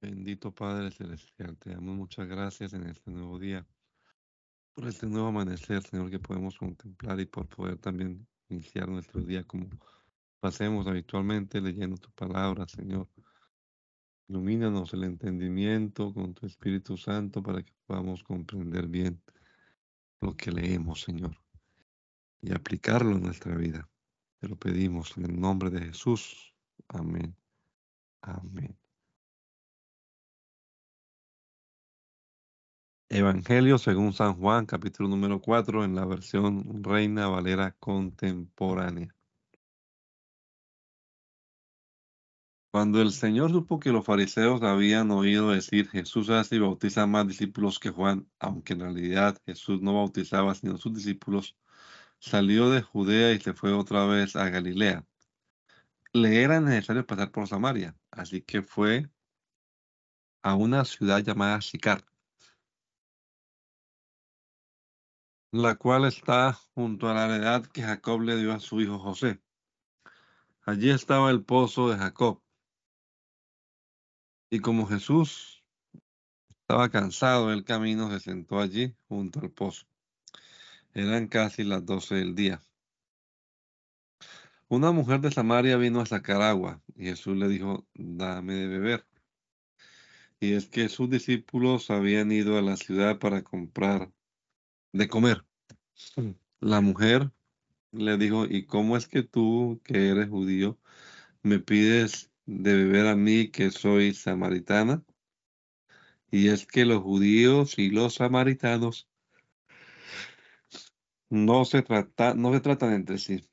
Bendito Padre Celestial, te damos muchas gracias en este nuevo día, por este nuevo amanecer, Señor, que podemos contemplar y por poder también iniciar nuestro día como lo hacemos habitualmente, leyendo tu palabra, Señor. Ilumínanos el entendimiento con tu Espíritu Santo para que podamos comprender bien lo que leemos, Señor, y aplicarlo en nuestra vida. Te lo pedimos en el nombre de Jesús. Amén. Amén. Evangelio según San Juan, capítulo número 4, en la versión Reina Valera contemporánea. Cuando el Señor supo que los fariseos habían oído decir Jesús hace y bautiza más discípulos que Juan, aunque en realidad Jesús no bautizaba sino sus discípulos, salió de Judea y se fue otra vez a Galilea. Le era necesario pasar por Samaria, así que fue a una ciudad llamada Sicar la cual está junto a la heredad que Jacob le dio a su hijo José. Allí estaba el pozo de Jacob. Y como Jesús estaba cansado del camino, se sentó allí junto al pozo. Eran casi las doce del día. Una mujer de Samaria vino a sacar agua y Jesús le dijo, dame de beber. Y es que sus discípulos habían ido a la ciudad para comprar de comer. La mujer le dijo, ¿y cómo es que tú, que eres judío, me pides de beber a mí, que soy samaritana? Y es que los judíos y los samaritanos no se, trata, no se tratan entre sí.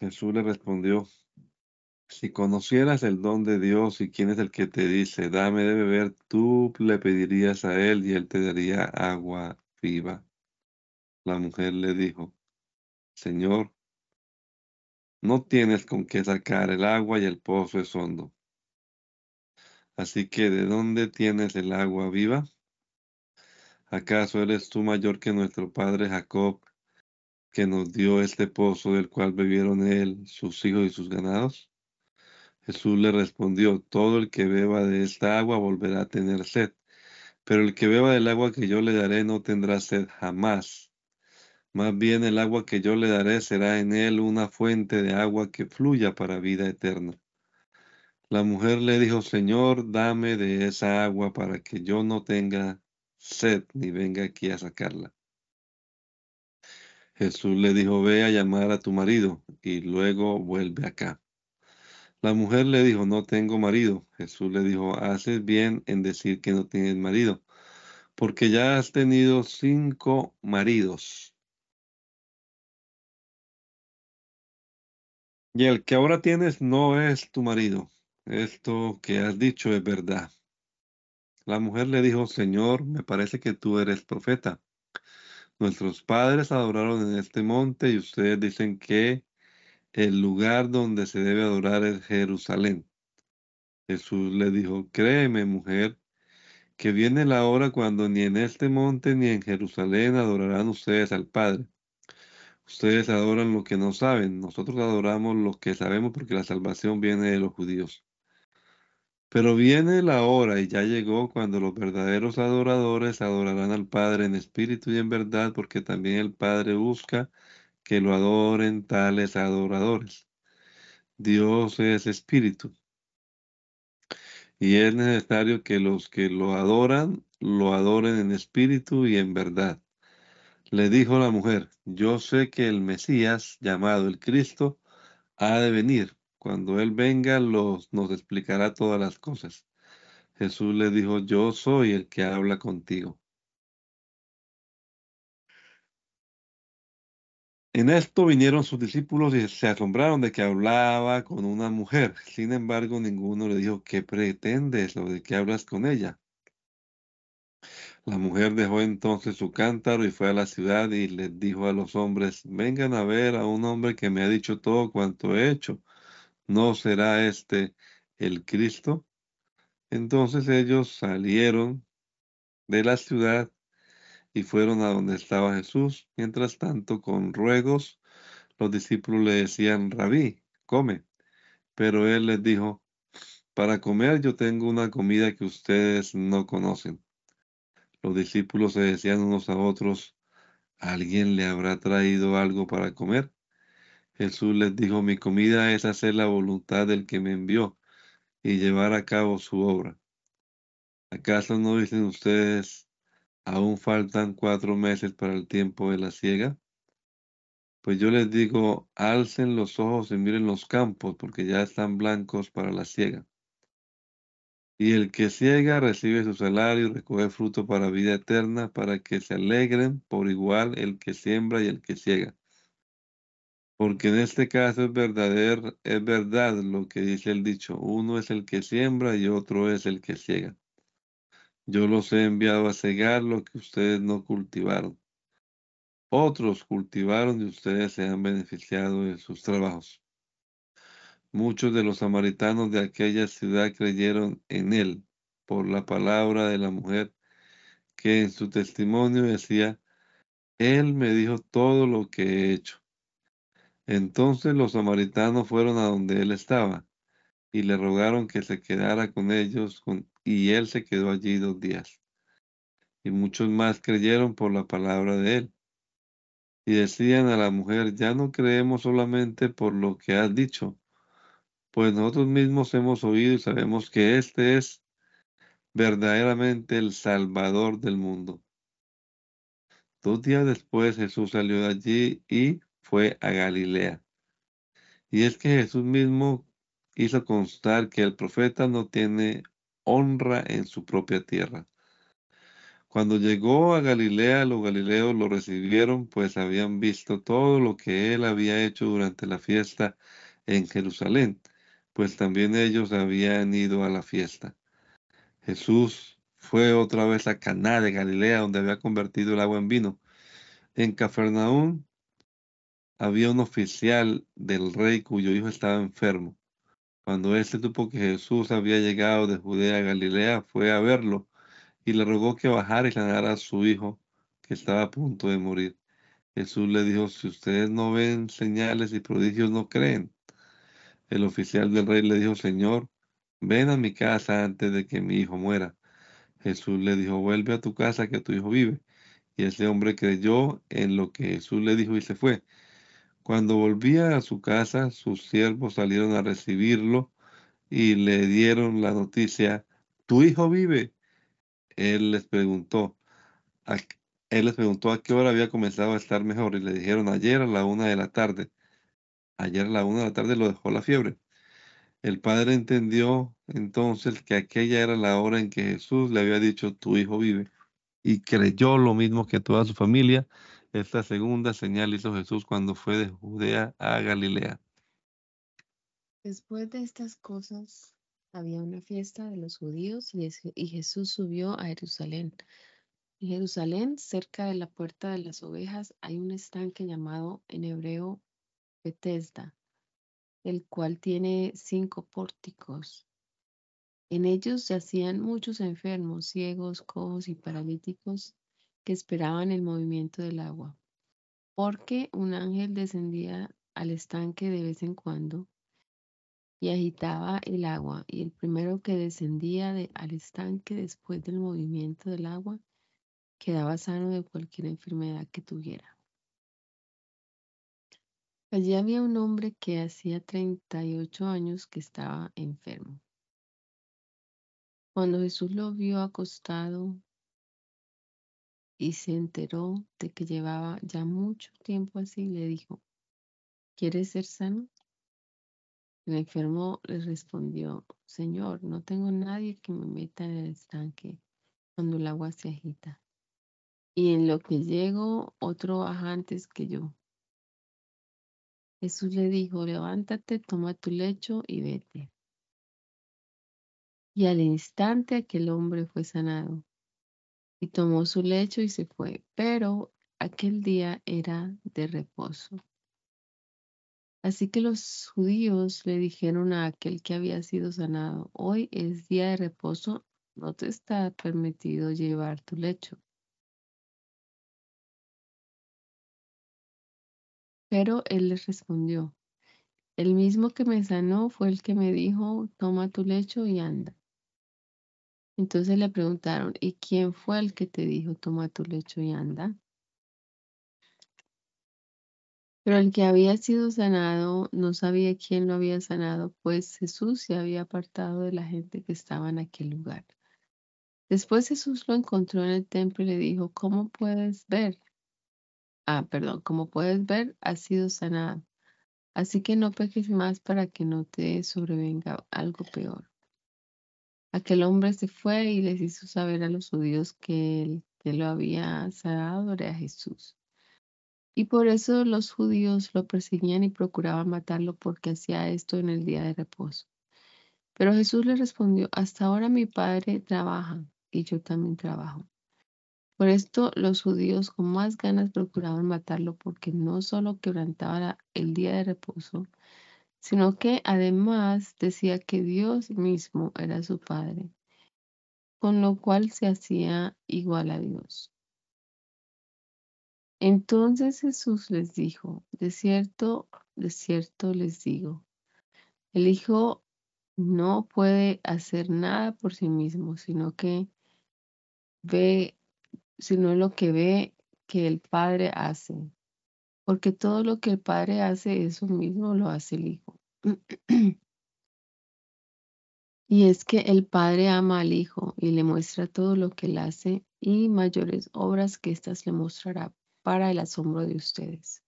Jesús le respondió, si conocieras el don de Dios y quién es el que te dice, dame de beber, tú le pedirías a él y él te daría agua viva. La mujer le dijo, Señor, no tienes con qué sacar el agua y el pozo es hondo. Así que, ¿de dónde tienes el agua viva? ¿Acaso eres tú mayor que nuestro padre Jacob, que nos dio este pozo del cual bebieron él, sus hijos y sus ganados? Jesús le respondió, todo el que beba de esta agua volverá a tener sed, pero el que beba del agua que yo le daré no tendrá sed jamás más bien el agua que yo le daré será en él una fuente de agua que fluya para vida eterna. La mujer le dijo, Señor, dame de esa agua para que yo no tenga sed ni venga aquí a sacarla. Jesús le dijo, ve a llamar a tu marido y luego vuelve acá. La mujer le dijo, no tengo marido. Jesús le dijo, haces bien en decir que no tienes marido, porque ya has tenido cinco maridos Y el que ahora tienes no es tu marido. Esto que has dicho es verdad. La mujer le dijo, Señor, me parece que tú eres profeta. Nuestros padres adoraron en este monte y ustedes dicen que el lugar donde se debe adorar es Jerusalén. Jesús le dijo, créeme, mujer, que viene la hora cuando ni en este monte ni en Jerusalén adorarán ustedes al Padre. Ustedes adoran lo que no saben, nosotros adoramos lo que sabemos porque la salvación viene de los judíos. Pero viene la hora y ya llegó cuando los verdaderos adoradores adorarán al Padre en espíritu y en verdad, porque también el Padre busca que lo adoren tales adoradores. Dios es espíritu. Y es necesario que los que lo adoran, lo adoren en espíritu y en verdad. Le dijo la mujer, yo sé que el Mesías, llamado el Cristo, ha de venir. Cuando Él venga, nos explicará todas las cosas. Jesús le dijo, yo soy el que habla contigo. En esto vinieron sus discípulos y se asombraron de que hablaba con una mujer. Sin embargo, ninguno le dijo, ¿qué pretendes o de qué hablas con ella? La mujer dejó entonces su cántaro y fue a la ciudad y les dijo a los hombres, vengan a ver a un hombre que me ha dicho todo cuanto he hecho. ¿No será este el Cristo? Entonces ellos salieron de la ciudad y fueron a donde estaba Jesús. Mientras tanto, con ruegos, los discípulos le decían, rabí, come. Pero él les dijo, Para comer yo tengo una comida que ustedes no conocen. Los discípulos se decían unos a otros, ¿alguien le habrá traído algo para comer? Jesús les dijo, mi comida es hacer la voluntad del que me envió y llevar a cabo su obra. ¿Acaso no dicen ustedes, aún faltan cuatro meses para el tiempo de la siega? Pues yo les digo, alcen los ojos y miren los campos, porque ya están blancos para la siega. Y el que ciega recibe su salario y recoge fruto para vida eterna, para que se alegren por igual el que siembra y el que ciega. Porque en este caso es verdadero, es verdad lo que dice el dicho, uno es el que siembra y otro es el que ciega. Yo los he enviado a cegar lo que ustedes no cultivaron. Otros cultivaron y ustedes se han beneficiado de sus trabajos. Muchos de los samaritanos de aquella ciudad creyeron en él por la palabra de la mujer que en su testimonio decía, Él me dijo todo lo que he hecho. Entonces los samaritanos fueron a donde él estaba y le rogaron que se quedara con ellos y él se quedó allí dos días. Y muchos más creyeron por la palabra de él. Y decían a la mujer, ya no creemos solamente por lo que has dicho, pues nosotros mismos hemos oído y sabemos que este es verdaderamente el Salvador del mundo. Dos días después Jesús salió de allí y fue a Galilea. Y es que Jesús mismo hizo constar que el profeta no tiene honra en su propia tierra. Cuando llegó a Galilea, los galileos lo recibieron, pues habían visto todo lo que él había hecho durante la fiesta en Jerusalén pues también ellos habían ido a la fiesta. Jesús fue otra vez a Caná de Galilea, donde había convertido el agua en vino. En Cafarnaún había un oficial del rey cuyo hijo estaba enfermo. Cuando éste supo que Jesús había llegado de Judea a Galilea, fue a verlo y le rogó que bajara y sanara a su hijo, que estaba a punto de morir. Jesús le dijo, si ustedes no ven señales y prodigios, no creen. El oficial del rey le dijo, Señor, ven a mi casa antes de que mi hijo muera. Jesús le dijo, vuelve a tu casa que tu hijo vive. Y ese hombre creyó en lo que Jesús le dijo y se fue. Cuando volvía a su casa, sus siervos salieron a recibirlo y le dieron la noticia, tu hijo vive. Él les preguntó, a, él les preguntó a qué hora había comenzado a estar mejor y le dijeron ayer a la una de la tarde. Ayer a la una de la tarde lo dejó la fiebre. El padre entendió entonces que aquella era la hora en que Jesús le había dicho, tu hijo vive, y creyó lo mismo que toda su familia. Esta segunda señal hizo Jesús cuando fue de Judea a Galilea. Después de estas cosas, había una fiesta de los judíos y Jesús subió a Jerusalén. En Jerusalén, cerca de la puerta de las ovejas, hay un estanque llamado en hebreo Bethesda, el cual tiene cinco pórticos. En ellos yacían muchos enfermos, ciegos, cojos y paralíticos que esperaban el movimiento del agua, porque un ángel descendía al estanque de vez en cuando y agitaba el agua, y el primero que descendía al estanque después del movimiento del agua quedaba sano de cualquier enfermedad que tuviera. Allí había un hombre que hacía 38 años que estaba enfermo. Cuando Jesús lo vio acostado y se enteró de que llevaba ya mucho tiempo así, le dijo, ¿quieres ser sano? El enfermo le respondió, Señor, no tengo nadie que me meta en el estanque cuando el agua se agita. Y en lo que llego, otro baja antes que yo. Jesús le dijo, levántate, toma tu lecho y vete. Y al instante aquel hombre fue sanado y tomó su lecho y se fue, pero aquel día era de reposo. Así que los judíos le dijeron a aquel que había sido sanado, hoy es día de reposo, no te está permitido llevar tu lecho. Pero él les respondió, El mismo que me sanó fue el que me dijo, toma tu lecho y anda. Entonces le preguntaron, ¿y quién fue el que te dijo, toma tu lecho y anda? Pero el que había sido sanado no sabía quién lo había sanado, pues Jesús se había apartado de la gente que estaba en aquel lugar. Después Jesús lo encontró en el templo y le dijo, ¿cómo puedes ver? Ah, perdón, como puedes ver, has sido sanado. Así que no peques más para que no te sobrevenga algo peor. Aquel hombre se fue y les hizo saber a los judíos que el que lo había sanado era Jesús. Y por eso los judíos lo perseguían y procuraban matarlo porque hacía esto en el día de reposo. Pero Jesús le respondió, hasta ahora mi padre trabaja y yo también trabajo. Por esto los judíos con más ganas procuraban matarlo porque no solo quebrantaba el día de reposo, sino que además decía que Dios mismo era su Padre, con lo cual se hacía igual a Dios. Entonces Jesús les dijo, de cierto, de cierto les digo, el Hijo no puede hacer nada por sí mismo, sino que ve, sino lo que ve que el Padre hace. Porque todo lo que el Padre hace, eso mismo lo hace el Hijo. y es que el Padre ama al Hijo y le muestra todo lo que él hace y mayores obras que éstas le mostrará para el asombro de ustedes.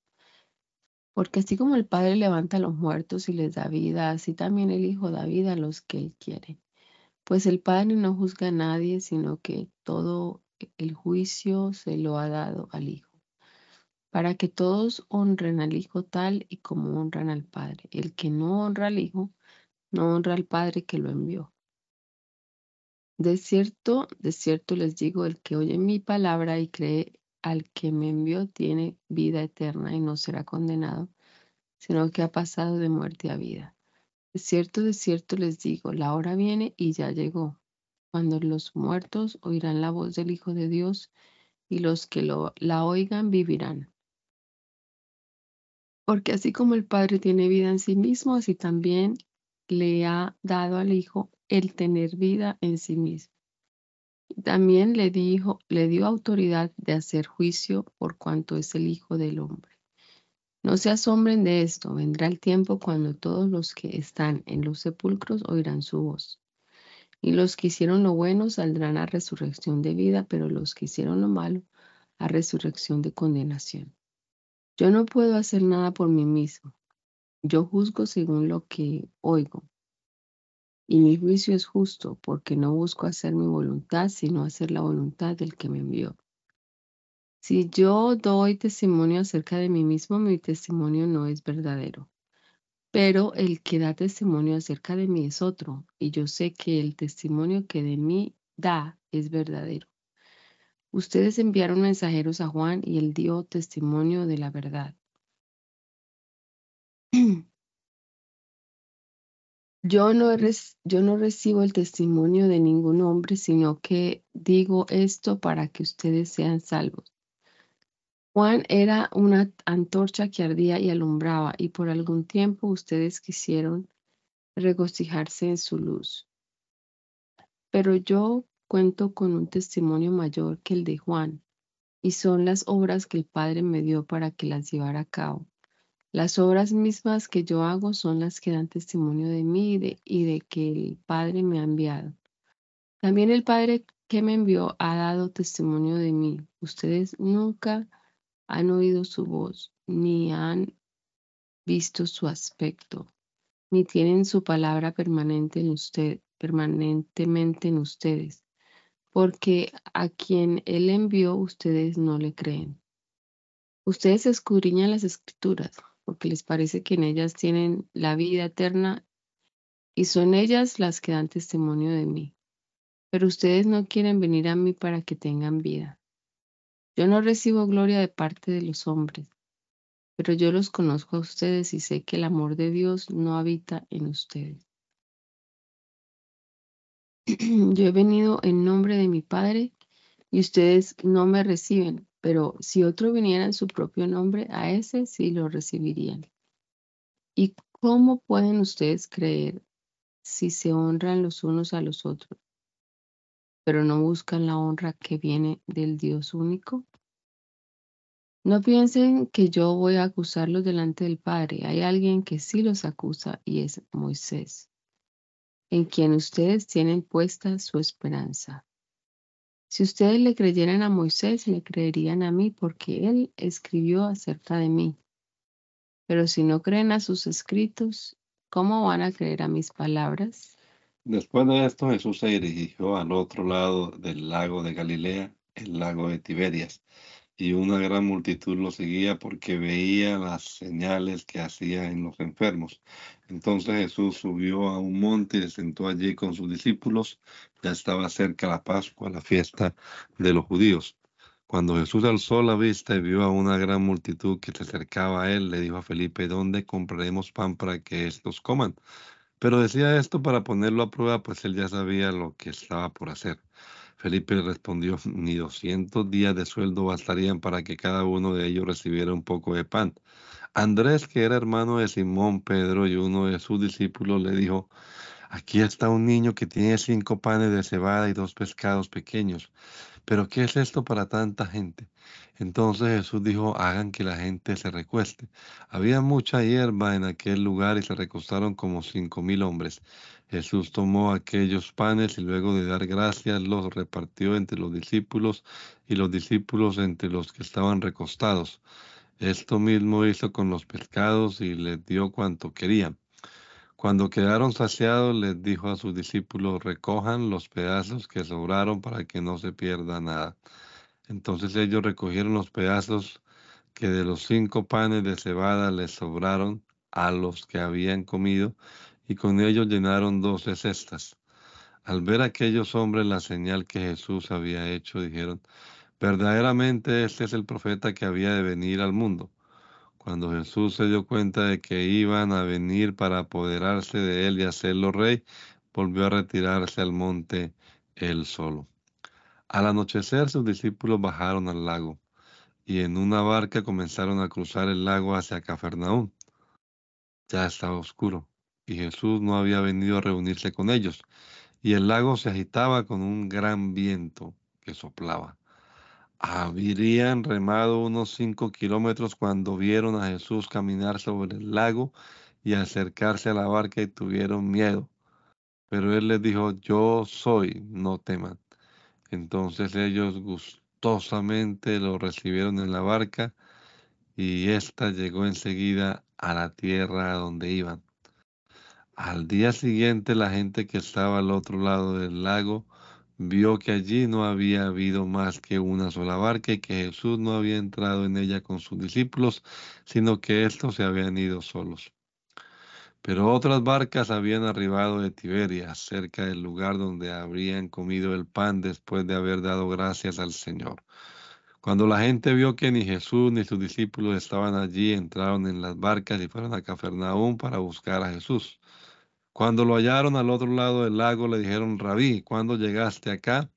Porque así como el Padre levanta a los muertos y les da vida, así también el Hijo da vida a los que Él quiere. Pues el Padre no juzga a nadie, sino que todo el juicio se lo ha dado al Hijo, para que todos honren al Hijo tal y como honran al Padre. El que no honra al Hijo, no honra al Padre que lo envió. De cierto, de cierto les digo, el que oye mi palabra y cree al que me envió tiene vida eterna y no será condenado, sino que ha pasado de muerte a vida. De cierto, de cierto les digo, la hora viene y ya llegó, cuando los muertos oirán la voz del Hijo de Dios y los que la oigan vivirán. Porque así como el Padre tiene vida en sí mismo, así también le ha dado al Hijo el tener vida en sí mismo. También le, dijo, le dio autoridad de hacer juicio por cuanto es el Hijo del Hombre. No se asombren de esto, vendrá el tiempo cuando todos los que están en los sepulcros oirán su voz. Y los que hicieron lo bueno saldrán a resurrección de vida, pero los que hicieron lo malo a resurrección de condenación. Yo no puedo hacer nada por mí mismo. Yo juzgo según lo que oigo y mi juicio es justo, porque no busco hacer mi voluntad, sino hacer la voluntad del que me envió. Si yo doy testimonio acerca de mí mismo, mi testimonio no es verdadero. Pero el que da testimonio acerca de mí es otro, y yo sé que el testimonio que de mí da es verdadero. Ustedes enviaron mensajeros a Juan y él dio testimonio de la verdad. Yo no, yo no recibo el testimonio de ningún hombre, sino que digo esto para que ustedes sean salvos. Juan era una antorcha que ardía y alumbraba, y por algún tiempo ustedes quisieron regocijarse en su luz. Pero yo cuento con un testimonio mayor que el de Juan, y son las obras que el Padre me dio para que las llevara a cabo. Las obras mismas que yo hago son las que dan testimonio de mí y de, que el Padre me ha enviado. También el Padre que me envió ha dado testimonio de mí. Ustedes nunca han oído su voz, ni han visto su aspecto, ni tienen su palabra permanente en usted, permanentemente en ustedes, porque a quien Él envió ustedes no le creen. Ustedes escudriñan las escrituras porque les parece que en ellas tienen la vida eterna y son ellas las que dan testimonio de mí. Pero ustedes no quieren venir a mí para que tengan vida. Yo no recibo gloria de parte de los hombres, pero yo los conozco a ustedes y sé que el amor de Dios no habita en ustedes. Yo he venido en nombre de mi Padre y ustedes no me reciben, pero si otro viniera en su propio nombre, a ese sí lo recibirían. Y ¿Cómo pueden ustedes creer si se honran los unos a los otros, pero no buscan la honra que viene del Dios único? No piensen que yo voy a acusarlos delante del Padre. Hay alguien que sí los acusa y es Moisés, en quien ustedes tienen puesta su esperanza. Si ustedes le creyeran a Moisés, le creerían a mí porque él escribió acerca de mí. Pero si no creen a sus escritos, ¿cómo van a creer a mis palabras? Después de esto, Jesús se dirigió al otro lado del lago de Galilea, el lago de Tiberias y una gran multitud lo seguía porque veía las señales que hacía en los enfermos. Entonces Jesús subió a un monte y se sentó allí con sus discípulos. Ya estaba cerca la Pascua, la fiesta de los judíos. Cuando Jesús alzó la vista y vio a una gran multitud que se acercaba a él, le dijo a Felipe, ¿dónde compraremos pan para que estos coman? Pero decía esto para ponerlo a prueba, pues él ya sabía lo que estaba por hacer. Felipe respondió, ni doscientos días de sueldo bastarían para que cada uno de ellos recibiera un poco de pan. Andrés, que era hermano de Simón Pedro y uno de sus discípulos, le dijo, aquí está un niño que tiene cinco panes de cebada y dos pescados pequeños. Pero ¿qué es esto para tanta gente? Entonces Jesús dijo, hagan que la gente se recueste. Había mucha hierba en aquel lugar y se recostaron como cinco mil hombres. Jesús tomó aquellos panes y luego de dar gracias los repartió entre los discípulos y los discípulos entre los que estaban recostados. Esto mismo hizo con los pescados y les dio cuanto querían. Cuando quedaron saciados, les dijo a sus discípulos, recojan los pedazos que sobraron para que no se pierda nada. Entonces ellos recogieron los pedazos que de los cinco panes de cebada les sobraron a los que habían comido, y con ellos llenaron doce cestas. Al ver aquellos hombres la señal que Jesús había hecho, dijeron, verdaderamente este es el profeta que había de venir al mundo. Cuando Jesús se dio cuenta de que iban a venir para apoderarse de él y hacerlo rey, volvió a retirarse al monte él solo. Al anochecer sus discípulos bajaron al lago y en una barca comenzaron a cruzar el lago hacia Cafarnaúm. Ya estaba oscuro y Jesús no había venido a reunirse con ellos, y el lago se agitaba con un gran viento que soplaba. Habrían remado unos cinco kilómetros cuando vieron a Jesús caminar sobre el lago y acercarse a la barca y tuvieron miedo. Pero él les dijo, yo soy, no teman. Entonces ellos gustosamente lo recibieron en la barca y ésta llegó enseguida a la tierra donde iban. Al día siguiente la gente que estaba al otro lado del lago vio que allí no había habido más que una sola barca y que Jesús no había entrado en ella con sus discípulos, sino que éstos se habían ido solos. Pero otras barcas habían arribado de Tiberia, cerca del lugar donde habrían comido el pan después de haber dado gracias al Señor. Cuando la gente vio que ni Jesús ni sus discípulos estaban allí, entraron en las barcas y fueron a Cafarnaúm para buscar a Jesús. Cuando lo hallaron al otro lado del lago, le dijeron, Rabí, ¿cuándo llegaste acá?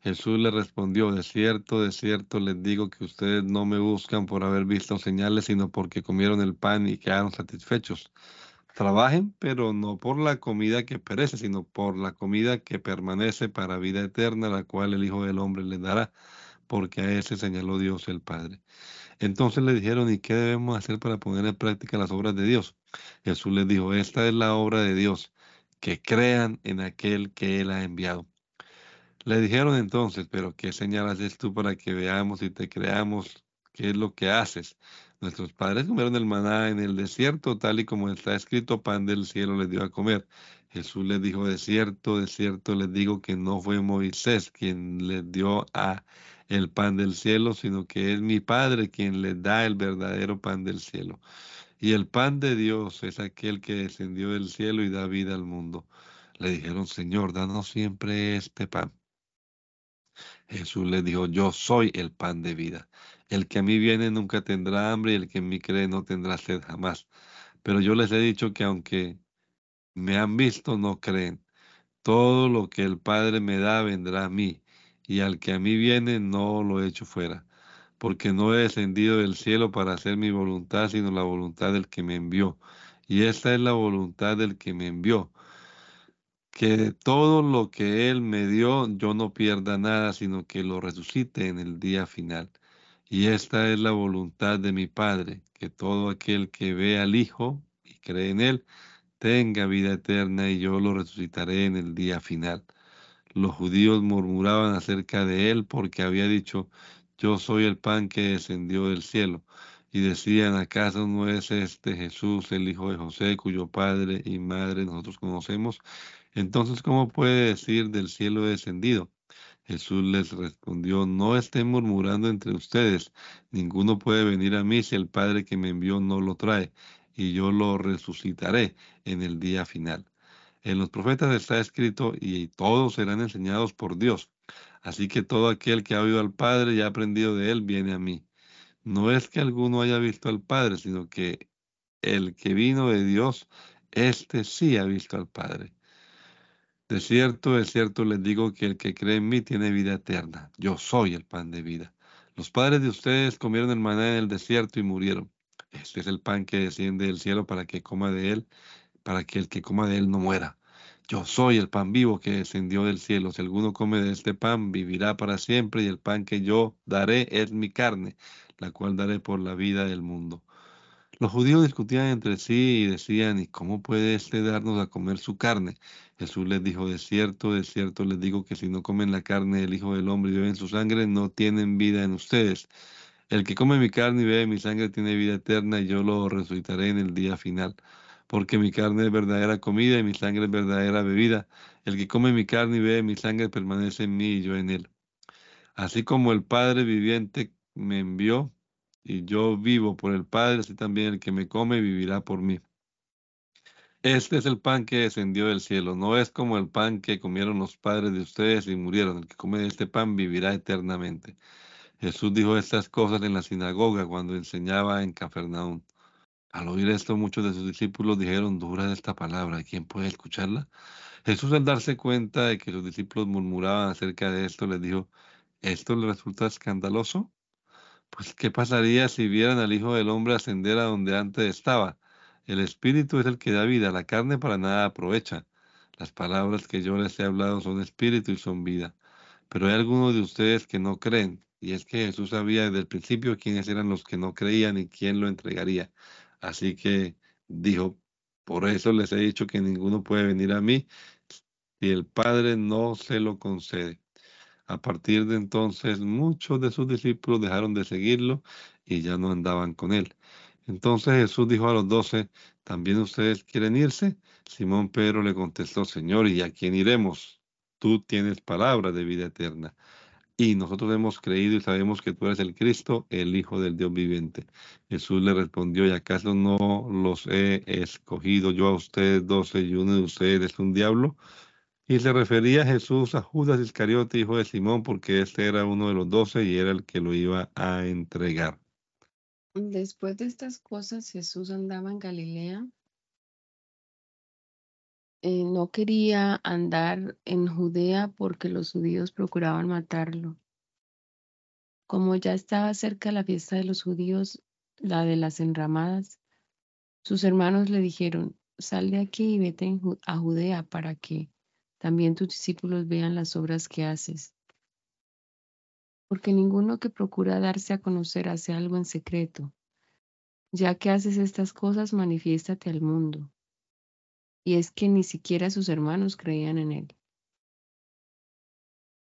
Jesús le respondió, de cierto, de cierto les digo que ustedes no me buscan por haber visto señales, sino porque comieron el pan y quedaron satisfechos. Trabajen, pero no por la comida que perece, sino por la comida que permanece para vida eterna, la cual el Hijo del Hombre les dará, porque a ese señaló Dios el Padre. Entonces le dijeron, ¿y qué debemos hacer para poner en práctica las obras de Dios? Jesús les dijo, esta es la obra de Dios, que crean en aquel que Él ha enviado. Le dijeron entonces, pero ¿qué señal haces tú para que veamos y te creamos qué es lo que haces? Nuestros padres comieron el maná en el desierto, tal y como está escrito, pan del cielo les dio a comer. Jesús les dijo, de cierto, de cierto les digo que no fue Moisés quien les dio a el pan del cielo, sino que es mi Padre quien les da el verdadero pan del cielo. Y el pan de Dios es aquel que descendió del cielo y da vida al mundo. Le dijeron, Señor, danos siempre este pan. Jesús les dijo, yo soy el pan de vida. El que a mí viene nunca tendrá hambre y el que en mí cree no tendrá sed jamás. Pero yo les he dicho que aunque me han visto, no creen. Todo lo que el Padre me da vendrá a mí, y al que a mí viene no lo echo fuera, porque no he descendido del cielo para hacer mi voluntad, sino la voluntad del que me envió. Y esta es la voluntad del que me envió, que de todo lo que Él me dio yo no pierda nada, sino que lo resucite en el día final. Y esta es la voluntad de mi Padre, que todo aquel que ve al Hijo y cree en Él, tenga vida eterna y yo lo resucitaré en el día final. Los judíos murmuraban acerca de Él porque había dicho, yo soy el pan que descendió del cielo. Y decían, ¿acaso no es este Jesús, el hijo de José, cuyo padre y madre nosotros conocemos? Entonces, ¿cómo puede decir del cielo descendido? Jesús les respondió, no estén murmurando entre ustedes, ninguno puede venir a mí si el Padre que me envió no lo trae, y yo lo resucitaré en el día final. En los profetas está escrito, y todos serán enseñados por Dios. Así que todo aquel que ha oído al Padre y ha aprendido de él viene a mí. No es que alguno haya visto al Padre, sino que el que vino de Dios, éste sí ha visto al Padre. De cierto, de cierto les digo que el que cree en mí tiene vida eterna. Yo soy el pan de vida. Los padres de ustedes comieron el maná en el desierto y murieron. Este es el pan que desciende del cielo para que coma de él, para que el que coma de él no muera. Yo soy el pan vivo que descendió del cielo. Si alguno come de este pan, vivirá para siempre, y el pan que yo daré es mi carne, la cual daré por la vida del mundo. Los judíos discutían entre sí y decían, ¿y cómo puede éste darnos a comer su carne? Jesús les dijo, de cierto, de cierto les digo que si no comen la carne del Hijo del Hombre y beben su sangre, no tienen vida en ustedes. El que come mi carne y bebe mi sangre tiene vida eterna y yo lo resucitaré en el día final. Porque mi carne es verdadera comida y mi sangre es verdadera bebida. El que come mi carne y bebe mi sangre permanece en mí y yo en él. Así como el Padre viviente me envió, y yo vivo por el Padre, así también el que me come vivirá por mí. Este es el pan que descendió del cielo, no es como el pan que comieron los padres de ustedes y murieron. El que come este pan vivirá eternamente. Jesús dijo estas cosas en la sinagoga cuando enseñaba en Cafarnaúm. Al oír esto, muchos de sus discípulos dijeron, dura esta palabra, ¿quién puede escucharla? Jesús al darse cuenta de que sus discípulos murmuraban acerca de esto, les dijo, ¿esto le resulta escandaloso? Pues, ¿qué pasaría si vieran al Hijo del Hombre ascender a donde antes estaba? El Espíritu es el que da vida, la carne para nada aprovecha. Las palabras que yo les he hablado son espíritu y son vida. Pero hay algunos de ustedes que no creen, y es que Jesús sabía desde el principio quiénes eran los que no creían y quién lo entregaría. Así que dijo, por eso les he dicho que ninguno puede venir a mí si el Padre no se lo concede. A partir de entonces muchos de sus discípulos dejaron de seguirlo y ya no andaban con él. Entonces Jesús dijo a los doce, ¿también ustedes quieren irse? Simón Pedro le contestó, Señor, ¿y a quién iremos? Tú tienes palabra de vida eterna. Y nosotros hemos creído y sabemos que tú eres el Cristo, el Hijo del Dios viviente. Jesús le respondió, ¿y acaso no los he escogido yo a ustedes doce y uno de ustedes es un diablo? Y se refería Jesús a Judas Iscariote, hijo de Simón, porque este era uno de los doce y era el que lo iba a entregar. Después de estas cosas, Jesús andaba en Galilea. Eh, no quería andar en Judea porque los judíos procuraban matarlo. Como ya estaba cerca la fiesta de los judíos, la de las enramadas, sus hermanos le dijeron, sal de aquí y vete a Judea para que también tus discípulos vean las obras que haces. Porque ninguno que procura darse a conocer hace algo en secreto. Ya que haces estas cosas, manifiéstate al mundo. Y es que ni siquiera sus hermanos creían en él.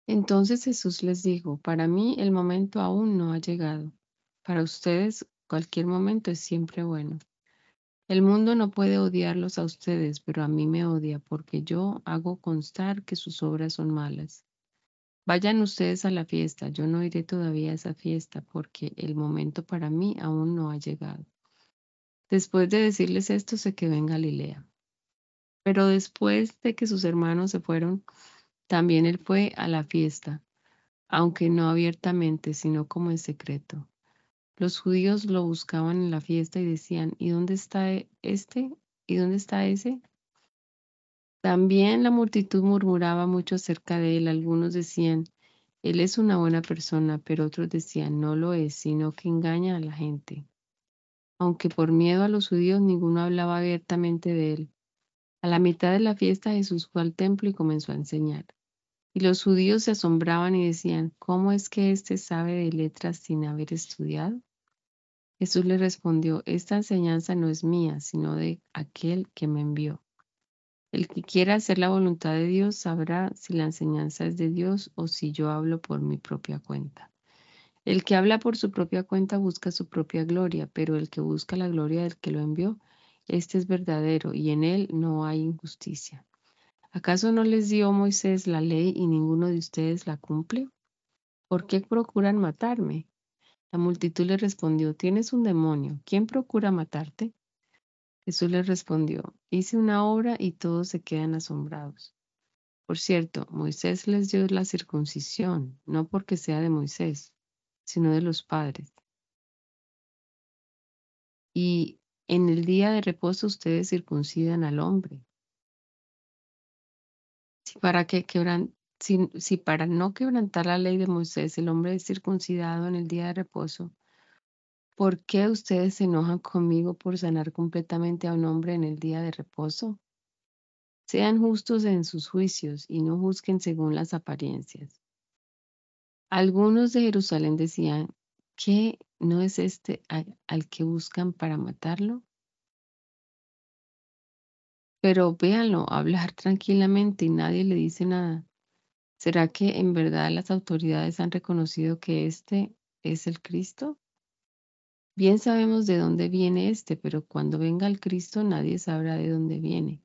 Entonces Jesús les dijo, para mí el momento aún no ha llegado. Para ustedes cualquier momento es siempre bueno. El mundo no puede odiarlos a ustedes, pero a mí me odia porque yo hago constar que sus obras son malas. Vayan ustedes a la fiesta, yo no iré todavía a esa fiesta porque el momento para mí aún no ha llegado. Después de decirles esto, se quedó en Galilea. Pero después de que sus hermanos se fueron, también él fue a la fiesta, aunque no abiertamente, sino como en secreto. Los judíos lo buscaban en la fiesta y decían, ¿y dónde está este? ¿Y dónde está ese? También la multitud murmuraba mucho acerca de él. Algunos decían, él es una buena persona, pero otros decían, no lo es, sino que engaña a la gente. aunque por miedo a los judíos ninguno hablaba abiertamente de él. A la mitad de la fiesta Jesús fue al templo y comenzó a enseñar. Y los judíos se asombraban y decían, ¿cómo es que éste sabe de letras sin haber estudiado? Jesús le respondió, esta enseñanza no es mía, sino de aquel que me envió. El que quiera hacer la voluntad de Dios sabrá si la enseñanza es de Dios o si yo hablo por mi propia cuenta. El que habla por su propia cuenta busca su propia gloria, pero el que busca la gloria del que lo envió, este es verdadero y en él no hay injusticia. ¿Acaso no les dio Moisés la ley y ninguno de ustedes la cumple? ¿Por qué procuran matarme? La multitud le respondió, tienes un demonio, ¿quién procura matarte? Jesús les respondió, hice una obra y todos se quedan asombrados. Por cierto, Moisés les dio la circuncisión, no porque sea de Moisés, sino de los padres. Y en el día de reposo ustedes circuncidan al hombre. Para, que si para no quebrantar la ley de Moisés el hombre es circuncidado en el día de reposo, ¿por qué ustedes se enojan conmigo por sanar completamente a un hombre en el día de reposo? Sean justos en sus juicios y no juzguen según las apariencias. Algunos de Jerusalén decían, ¿qué no es este al, que buscan para matarlo? Pero véanlo hablar tranquilamente y nadie le dice nada. ¿Será que en verdad las autoridades han reconocido que este es el Cristo? Bien sabemos de dónde viene este, pero cuando venga el Cristo nadie sabrá de dónde viene.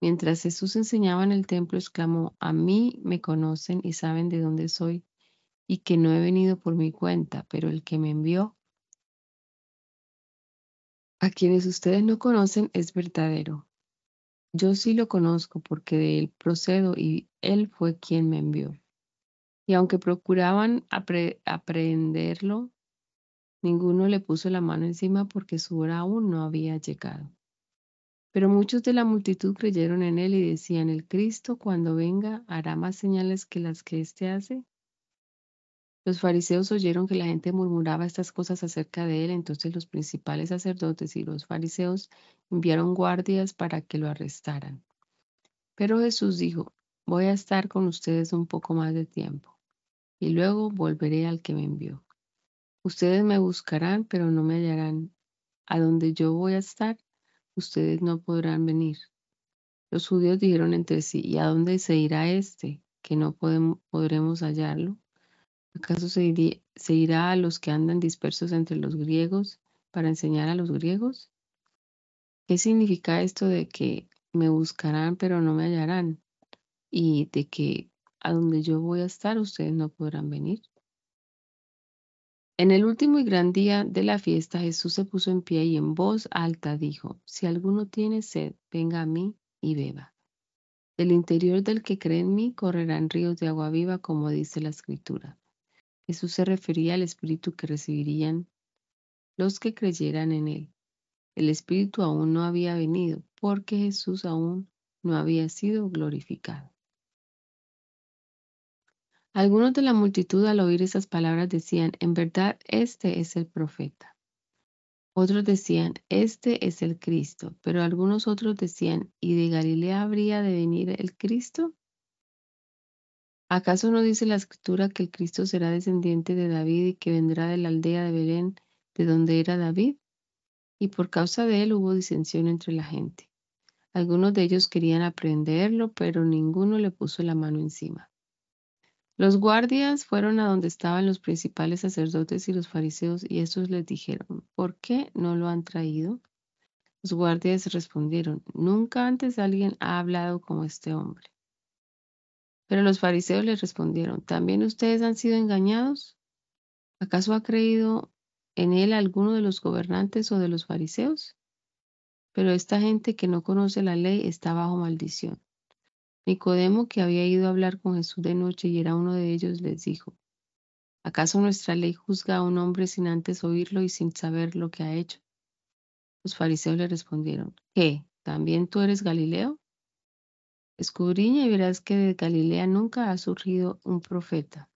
Mientras Jesús enseñaba en el templo, exclamó, a mí me conocen y saben de dónde soy y que no he venido por mi cuenta, pero el que me envió, a quienes ustedes no conocen, es verdadero. Yo sí lo conozco porque de él procedo y él fue quien me envió. Y aunque procuraban aprenderlo, ninguno le puso la mano encima porque su hora aún no había llegado. Pero muchos de la multitud creyeron en él y decían, el Cristo cuando venga hará más señales que las que éste hace. Los fariseos oyeron que la gente murmuraba estas cosas acerca de él, entonces los principales sacerdotes y los fariseos enviaron guardias para que lo arrestaran. Pero Jesús dijo, voy a estar con ustedes un poco más de tiempo, y luego volveré al que me envió. Ustedes me buscarán, pero no me hallarán. A donde yo voy a estar, ustedes no podrán venir. Los judíos dijeron entre sí, ¿y a dónde se irá este, que no podremos hallarlo? ¿Acaso se, se irá a los que andan dispersos entre los griegos para enseñar a los griegos? ¿Qué significa esto de que me buscarán pero no me hallarán? Y de que a donde yo voy a estar ustedes no podrán venir. En el último y gran día de la fiesta, Jesús se puso en pie y en voz alta dijo, Si alguno tiene sed, venga a mí y beba. Del interior del que cree en mí correrán ríos de agua viva, como dice la Escritura. Jesús se refería al Espíritu que recibirían los que creyeran en Él. El Espíritu aún no había venido, porque Jesús aún no había sido glorificado. Algunos de la multitud al oír esas palabras decían, en verdad, este es el profeta. Otros decían, este es el Cristo, pero algunos otros decían, ¿y de Galilea habría de venir el Cristo? ¿Acaso no dice la escritura que el Cristo será descendiente de David y que vendrá de la aldea de Belén, de donde era David? Y por causa de él hubo disensión entre la gente. Algunos de ellos querían aprenderlo, pero ninguno le puso la mano encima. Los guardias fueron a donde estaban los principales sacerdotes y los fariseos y estos les dijeron, ¿por qué no lo han traído? Los guardias respondieron, nunca antes alguien ha hablado como este hombre. Pero los fariseos les respondieron, ¿también ustedes han sido engañados? ¿Acaso ha creído en él alguno de los gobernantes o de los fariseos? Pero esta gente que no conoce la ley está bajo maldición. Nicodemo, que había ido a hablar con Jesús de noche y era uno de ellos, les dijo, ¿acaso nuestra ley juzga a un hombre sin antes oírlo y sin saber lo que ha hecho? Los fariseos le respondieron, ¿qué? ¿También tú eres Galileo? Escudriña y verás que de Galilea nunca ha surgido un profeta.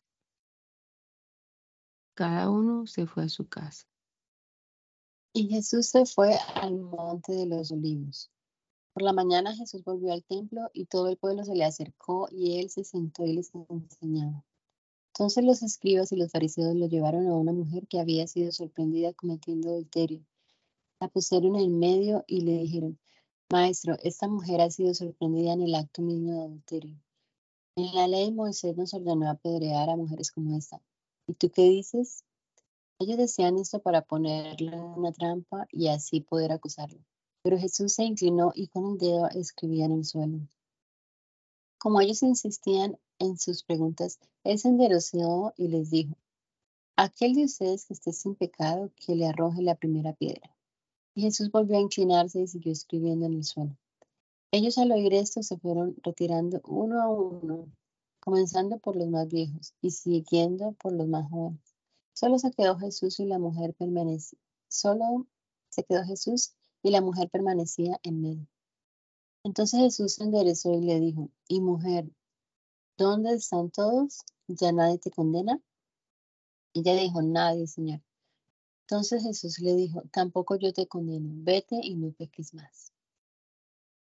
Cada uno se fue a su casa. Y Jesús se fue al monte de los olivos. Por la mañana Jesús volvió al templo y todo el pueblo se le acercó y él se sentó y les enseñaba. Entonces los escribas y los fariseos lo llevaron a una mujer que había sido sorprendida cometiendo adulterio. La pusieron en medio y le dijeron, Maestro, esta mujer ha sido sorprendida en el acto mismo de adulterio. En la ley Moisés nos ordenó apedrear a mujeres como esta. ¿Y tú qué dices? Ellos decían esto para ponerle una trampa y así poder acusarlo. Pero Jesús se inclinó y con el dedo escribía en el suelo. Como ellos insistían en sus preguntas, él se enderezó y les dijo, aquel de ustedes que esté sin pecado, que le arroje la primera piedra. Jesús volvió a inclinarse y siguió escribiendo en el suelo. Ellos al oír esto se fueron retirando uno a uno, comenzando por los más viejos y siguiendo por los más jóvenes. Solo se quedó Jesús y la mujer permanecía. Solo se quedó Jesús y la mujer permanecía en medio. Entonces Jesús se enderezó y le dijo, y mujer, ¿dónde están todos? ¿Ya nadie te condena? Ella dijo, nadie, Señor. Entonces Jesús le dijo, tampoco yo te condeno, vete y no peques más.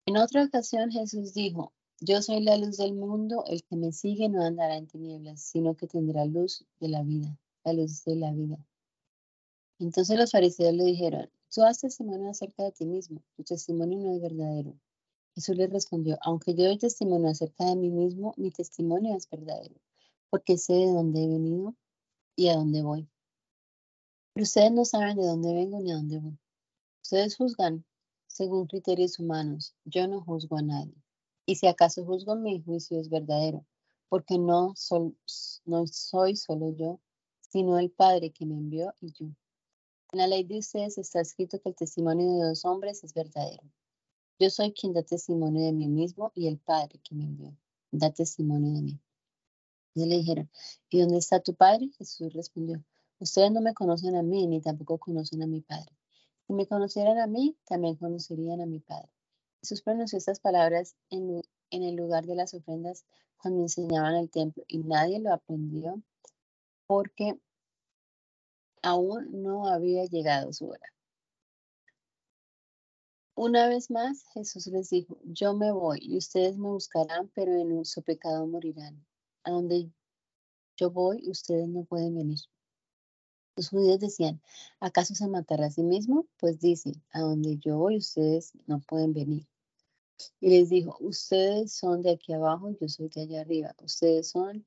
En otra ocasión Jesús dijo, yo soy la luz del mundo, el que me sigue no andará en tinieblas, sino que tendrá luz de la vida, la luz de la vida. Entonces los fariseos le dijeron, Tú has testimonio acerca de ti mismo, tu testimonio no es verdadero. Jesús le respondió, aunque yo doy testimonio acerca de mí mismo, mi testimonio es verdadero, porque sé de dónde he venido y a dónde voy. Ustedes no saben de dónde vengo ni a dónde voy. Ustedes juzgan según criterios humanos, yo no juzgo a nadie. Y si acaso juzgo, mi juicio es verdadero, porque no, no soy solo yo, sino el Padre que me envió y yo. En la ley de ustedes está escrito que el testimonio de dos hombres es verdadero. Yo soy quien da testimonio de mí mismo y el Padre que me envió da testimonio de mí. Y le dijeron, ¿y dónde está tu Padre? Jesús respondió, ustedes no me conocen a mí ni tampoco conocen a mi Padre. Si me conocieran a mí, también conocerían a mi Padre. Jesús pronunció estas palabras en, el lugar de las ofrendas cuando enseñaban el templo y nadie lo aprendió porque aún no había llegado su hora. Una vez más, Jesús les dijo, yo me voy y ustedes me buscarán, pero en su pecado morirán. A donde yo voy, ustedes no pueden venir. Los judíos decían, ¿acaso se matará a sí mismo? Pues dice, a donde yo voy, ustedes no pueden venir. Y les dijo, ustedes son de aquí abajo, yo soy de allá arriba. Ustedes son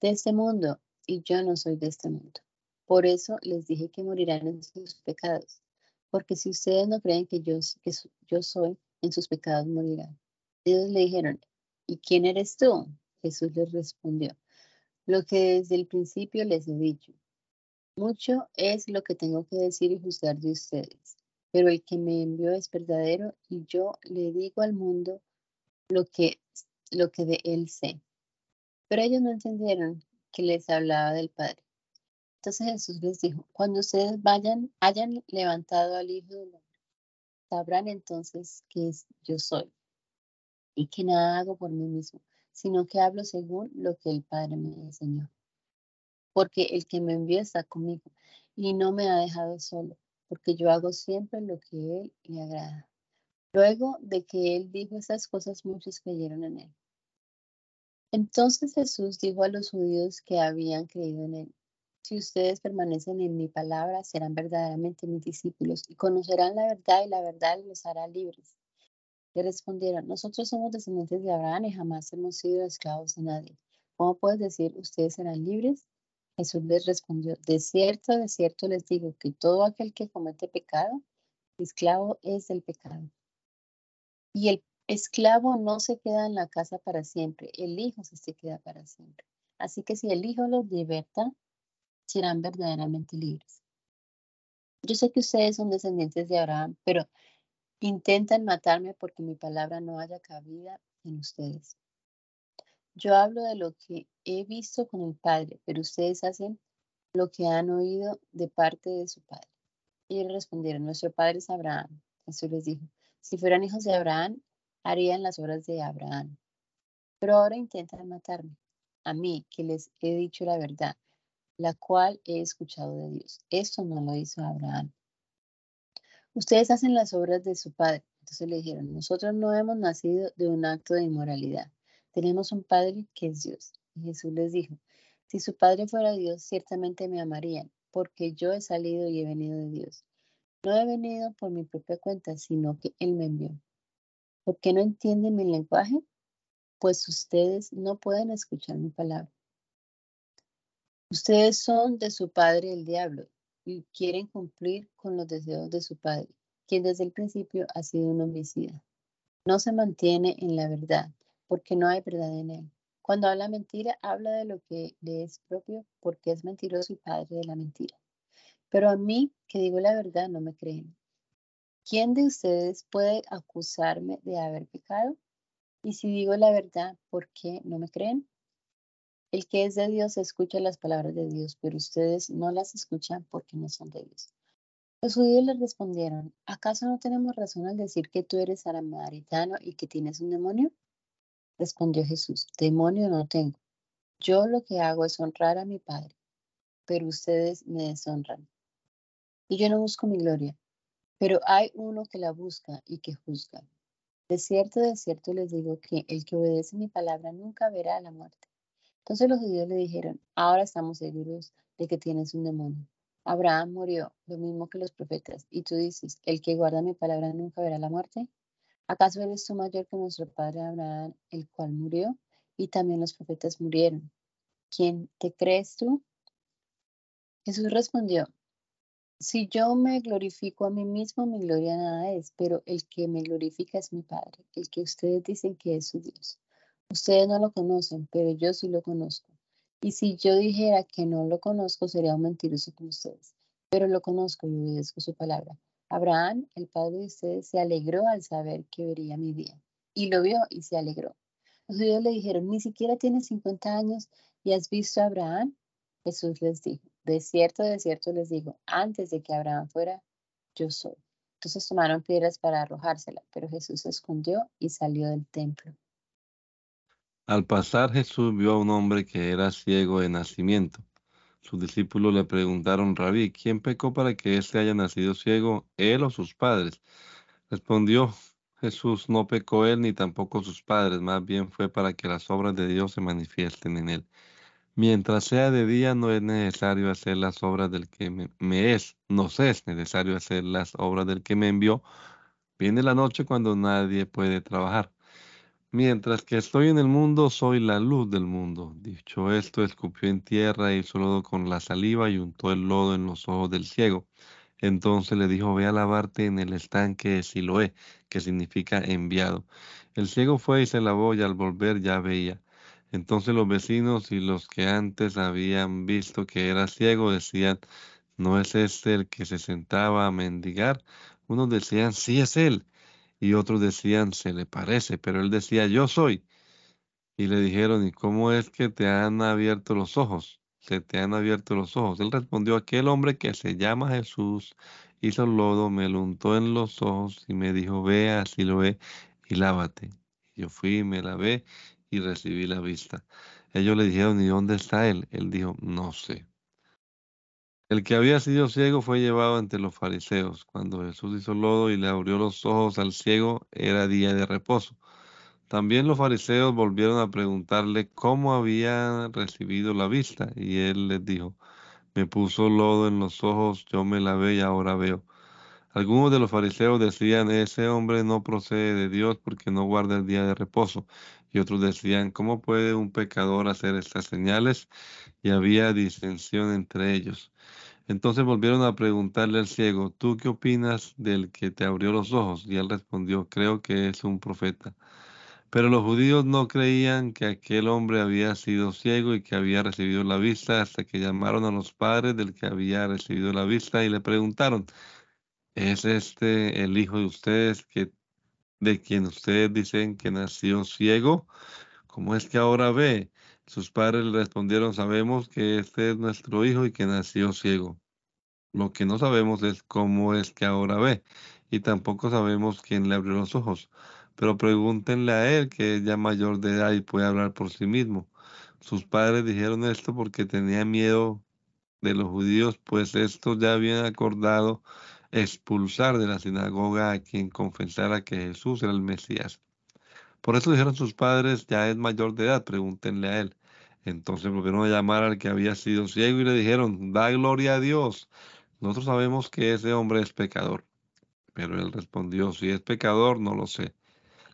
de este mundo y yo no soy de este mundo. Por eso les dije que morirán en sus pecados, porque si ustedes no creen que yo, que yo soy, en sus pecados morirán. Ellos le dijeron, ¿y quién eres tú? Jesús les respondió, lo que desde el principio les he dicho. Mucho es lo que tengo que decir y juzgar de ustedes, pero el que me envió es verdadero y yo le digo al mundo lo que, lo que de él sé. Pero ellos no entendieron que les hablaba del Padre. Entonces Jesús les dijo, cuando ustedes vayan, hayan levantado al Hijo del Hombre, sabrán entonces que yo soy y que nada hago por mí mismo, sino que hablo según lo que el Padre me enseñó. Porque el que me envió está conmigo y no me ha dejado solo, porque yo hago siempre lo que Él le agrada. Luego de que Él dijo esas cosas, muchos creyeron en Él. Entonces Jesús dijo a los judíos que habían creído en Él, si ustedes permanecen en mi palabra, serán verdaderamente mis discípulos y conocerán la verdad y la verdad los hará libres. Le respondieron, nosotros somos descendientes de Abraham y jamás hemos sido esclavos de nadie. ¿Cómo puedes decir, ustedes serán libres? Jesús les respondió, de cierto, de cierto les digo que todo aquel que comete pecado, esclavo es del pecado. Y el esclavo no se queda en la casa para siempre, el hijo se queda para siempre. Así que si el hijo los liberta, serán verdaderamente libres. Yo sé que ustedes son descendientes de Abraham, pero intentan matarme porque mi palabra no haya cabida en ustedes. Yo hablo de lo que he visto con el Padre, pero ustedes hacen lo que han oído de parte de su Padre. Y ellos respondieron, nuestro Padre es Abraham. Jesús les dijo, si fueran hijos de Abraham, harían las obras de Abraham. Pero ahora intentan matarme, a mí, que les he dicho la verdad, la cual he escuchado de Dios. Esto no lo hizo Abraham. Ustedes hacen las obras de su padre. Entonces le dijeron, nosotros no hemos nacido de un acto de inmoralidad. Tenemos un padre que es Dios. Y Jesús les dijo, si su padre fuera Dios, ciertamente me amarían, porque yo he salido y he venido de Dios. No he venido por mi propia cuenta, sino que Él me envió. ¿Por qué no entienden mi lenguaje? Pues ustedes no pueden escuchar mi palabra. Ustedes son de su padre el diablo y quieren cumplir con los deseos de su padre, quien desde el principio ha sido un homicida. No se mantiene en la verdad, porque no hay verdad en él. Cuando habla mentira, habla de lo que le es propio, porque es mentiroso y padre de la mentira. Pero a mí, que digo la verdad, no me creen. ¿Quién de ustedes puede acusarme de haber pecado? Y si digo la verdad, ¿por qué no me creen? El que es de Dios escucha las palabras de Dios, pero ustedes no las escuchan porque no son de Dios. Los judíos le respondieron, ¿acaso no tenemos razón al decir que tú eres samaritano y que tienes un demonio? Respondió Jesús, demonio no tengo. Yo lo que hago es honrar a mi Padre, pero ustedes me deshonran. Y yo no busco mi gloria, pero hay uno que la busca y que juzga. De cierto, de cierto les digo que el que obedece mi palabra nunca verá la muerte. Entonces los judíos le dijeron, ahora estamos seguros de que tienes un demonio. Abraham murió, lo mismo que los profetas, y tú dices, el que guarda mi palabra nunca verá la muerte. ¿Acaso eres tú mayor que nuestro padre Abraham, el cual murió? Y también los profetas murieron. ¿Quién te crees tú? Jesús respondió, si yo me glorifico a mí mismo, mi gloria nada es, pero el que me glorifica es mi Padre, el que ustedes dicen que es su Dios. Ustedes no lo conocen, pero yo sí lo conozco. Y si yo dijera que no lo conozco, sería un mentiroso con ustedes. Pero lo conozco y obedezco su palabra. Abraham, el padre de ustedes, se alegró al saber que vería mi día. Y lo vio y se alegró. Los judíos le dijeron, ni siquiera tienes 50 años y has visto a Abraham. Jesús les dijo, de cierto, de cierto les digo, antes de que Abraham fuera, yo soy. Entonces tomaron piedras para arrojársela, pero Jesús se escondió y salió del templo. Al pasar Jesús vio a un hombre que era ciego de nacimiento. Sus discípulos le preguntaron, Rabí, ¿quién pecó para que éste haya nacido ciego, él o sus padres? Respondió Jesús, no pecó él ni tampoco sus padres, más bien fue para que las obras de Dios se manifiesten en él. Mientras sea de día no es necesario hacer las obras del que me, me es, no es necesario hacer las obras del que me envió. Viene la noche cuando nadie puede trabajar. Mientras que estoy en el mundo, soy la luz del mundo. Dicho esto, escupió en tierra hizo lodo con la saliva y untó el lodo en los ojos del ciego. Entonces le dijo, ve a lavarte en el estanque de Siloé, que significa enviado. El ciego fue y se lavó y al volver ya veía. Entonces los vecinos y los que antes habían visto que era ciego decían, ¿no es este el que se sentaba a mendigar? Unos decían, sí es él y otros decían, se le parece, pero él decía, yo soy. Y le dijeron, ¿y cómo es que te han abierto los ojos? Se te han abierto los ojos. Él respondió, aquel hombre que se llama Jesús hizo lodo, me lo untó en los ojos y me dijo, ve así lo ve y lávate. yo fui, me lavé y recibí la vista. Ellos le dijeron, ¿y dónde está él? Él dijo, no sé. El que había sido ciego fue llevado ante los fariseos. Cuando Jesús hizo lodo y le abrió los ojos al ciego, era día de reposo. También los fariseos volvieron a preguntarle cómo había recibido la vista, y él les dijo, me puso lodo en los ojos, yo me lavé y ahora veo. Algunos de los fariseos decían, ese hombre no procede de Dios porque no guarda el día de reposo. Y otros decían, ¿cómo puede un pecador hacer estas señales? Y había disensión entre ellos. Entonces volvieron a preguntarle al ciego, ¿tú qué opinas del que te abrió los ojos? Y él respondió, creo que es un profeta. Pero los judíos no creían que aquel hombre había sido ciego y que había recibido la vista hasta que llamaron a los padres del que había recibido la vista y le preguntaron, ¿es este el hijo de ustedes que, de quien ustedes dicen que nació ciego? ¿Cómo es que ahora ve? Sus padres le respondieron, sabemos que este es nuestro hijo y que nació ciego. Lo que no sabemos es cómo es que ahora ve, y tampoco sabemos quién le abrió los ojos. Pero pregúntenle a él, que es ya mayor de edad y puede hablar por sí mismo. Sus padres dijeron esto porque tenían miedo de los judíos, pues estos ya habían acordado expulsar de la sinagoga a quien confesara que Jesús era el Mesías. Por eso dijeron sus padres, ya es mayor de edad, pregúntenle a él. Entonces volvieron a llamar al que había sido ciego y le dijeron, da gloria a Dios. Nosotros sabemos que ese hombre es pecador. Pero él respondió, si es pecador, no lo sé.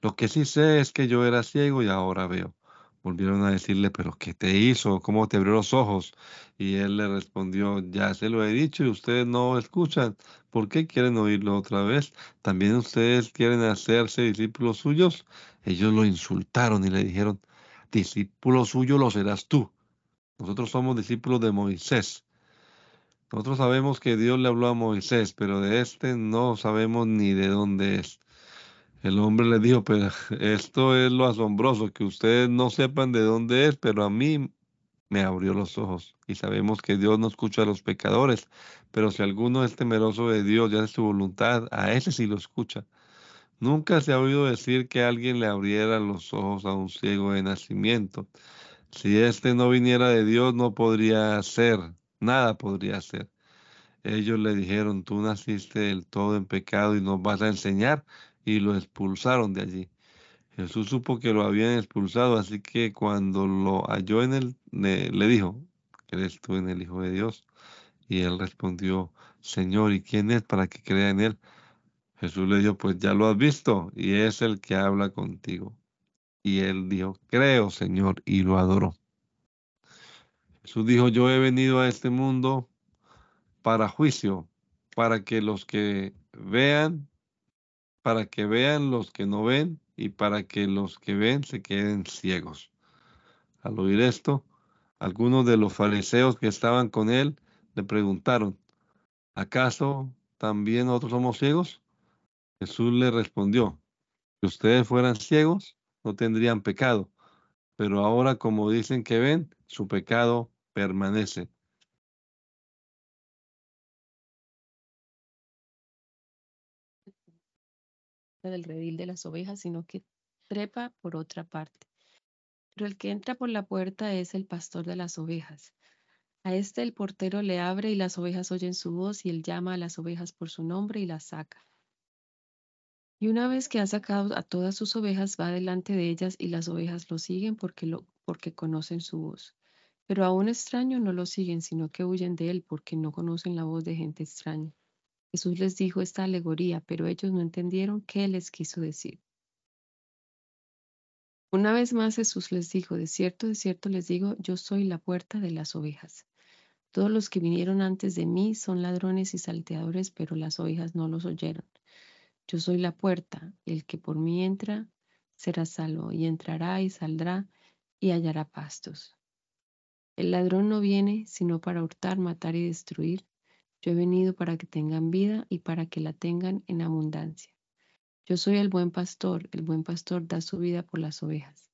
Lo que sí sé es que yo era ciego y ahora veo. Volvieron a decirle, pero ¿qué te hizo? ¿Cómo te abrió los ojos? Y él le respondió, ya se lo he dicho y ustedes no escuchan. ¿Por qué quieren oírlo otra vez? ¿También ustedes quieren hacerse discípulos suyos? Ellos lo insultaron y le dijeron, discípulo suyo lo serás tú. Nosotros somos discípulos de Moisés. Nosotros sabemos que Dios le habló a Moisés, pero de este no sabemos ni de dónde es. El hombre le dijo, pero esto es lo asombroso, que ustedes no sepan de dónde es, pero a mí me abrió los ojos. Y sabemos que Dios no escucha a los pecadores, pero si alguno es temeroso de Dios y hace su voluntad, a ese sí lo escucha. Nunca se ha oído decir que alguien le abriera los ojos a un ciego de nacimiento. Si éste no viniera de Dios, no podría ser, nada podría ser. Ellos le dijeron, tú naciste del todo en pecado y nos vas a enseñar y lo expulsaron de allí. Jesús supo que lo habían expulsado, así que cuando lo halló en él, le, dijo, ¿crees tú en el Hijo de Dios? Y él respondió, Señor, ¿y quién es para que crea en él? Jesús le dijo, pues ya lo has visto, y es el que habla contigo. Y él dijo, creo, Señor, y lo adoró. Jesús dijo, yo he venido a este mundo para juicio, para que los que vean para que vean los que no ven y para que los que ven se queden ciegos. Al oír esto, algunos de los fariseos que estaban con él le preguntaron, ¿acaso también nosotros somos ciegos? Jesús le respondió, si ustedes fueran ciegos, no tendrían pecado, pero ahora como dicen que ven, su pecado permanece. del redil de las ovejas, sino que trepa por otra parte. Pero el que entra por la puerta es el pastor de las ovejas. A este el portero le abre y las ovejas oyen su voz y él llama a las ovejas por su nombre y las saca. Y una vez que ha sacado a todas sus ovejas, va delante de ellas y las ovejas lo siguen porque, porque conocen su voz. Pero a un extraño no lo siguen, sino que huyen de él porque no conocen la voz de gente extraña. Jesús les dijo esta alegoría, pero ellos no entendieron qué les quiso decir. Una vez más Jesús les dijo, de cierto, de cierto les digo, yo soy la puerta de las ovejas. Todos los que vinieron antes de mí son ladrones y salteadores, pero las ovejas no los oyeron. Yo soy la puerta, el que por mí entra será salvo, y entrará y saldrá y hallará pastos. El ladrón no viene sino para hurtar, matar y destruir. Yo he venido para que tengan vida y para que la tengan en abundancia. Yo soy el buen pastor, el buen pastor da su vida por las ovejas.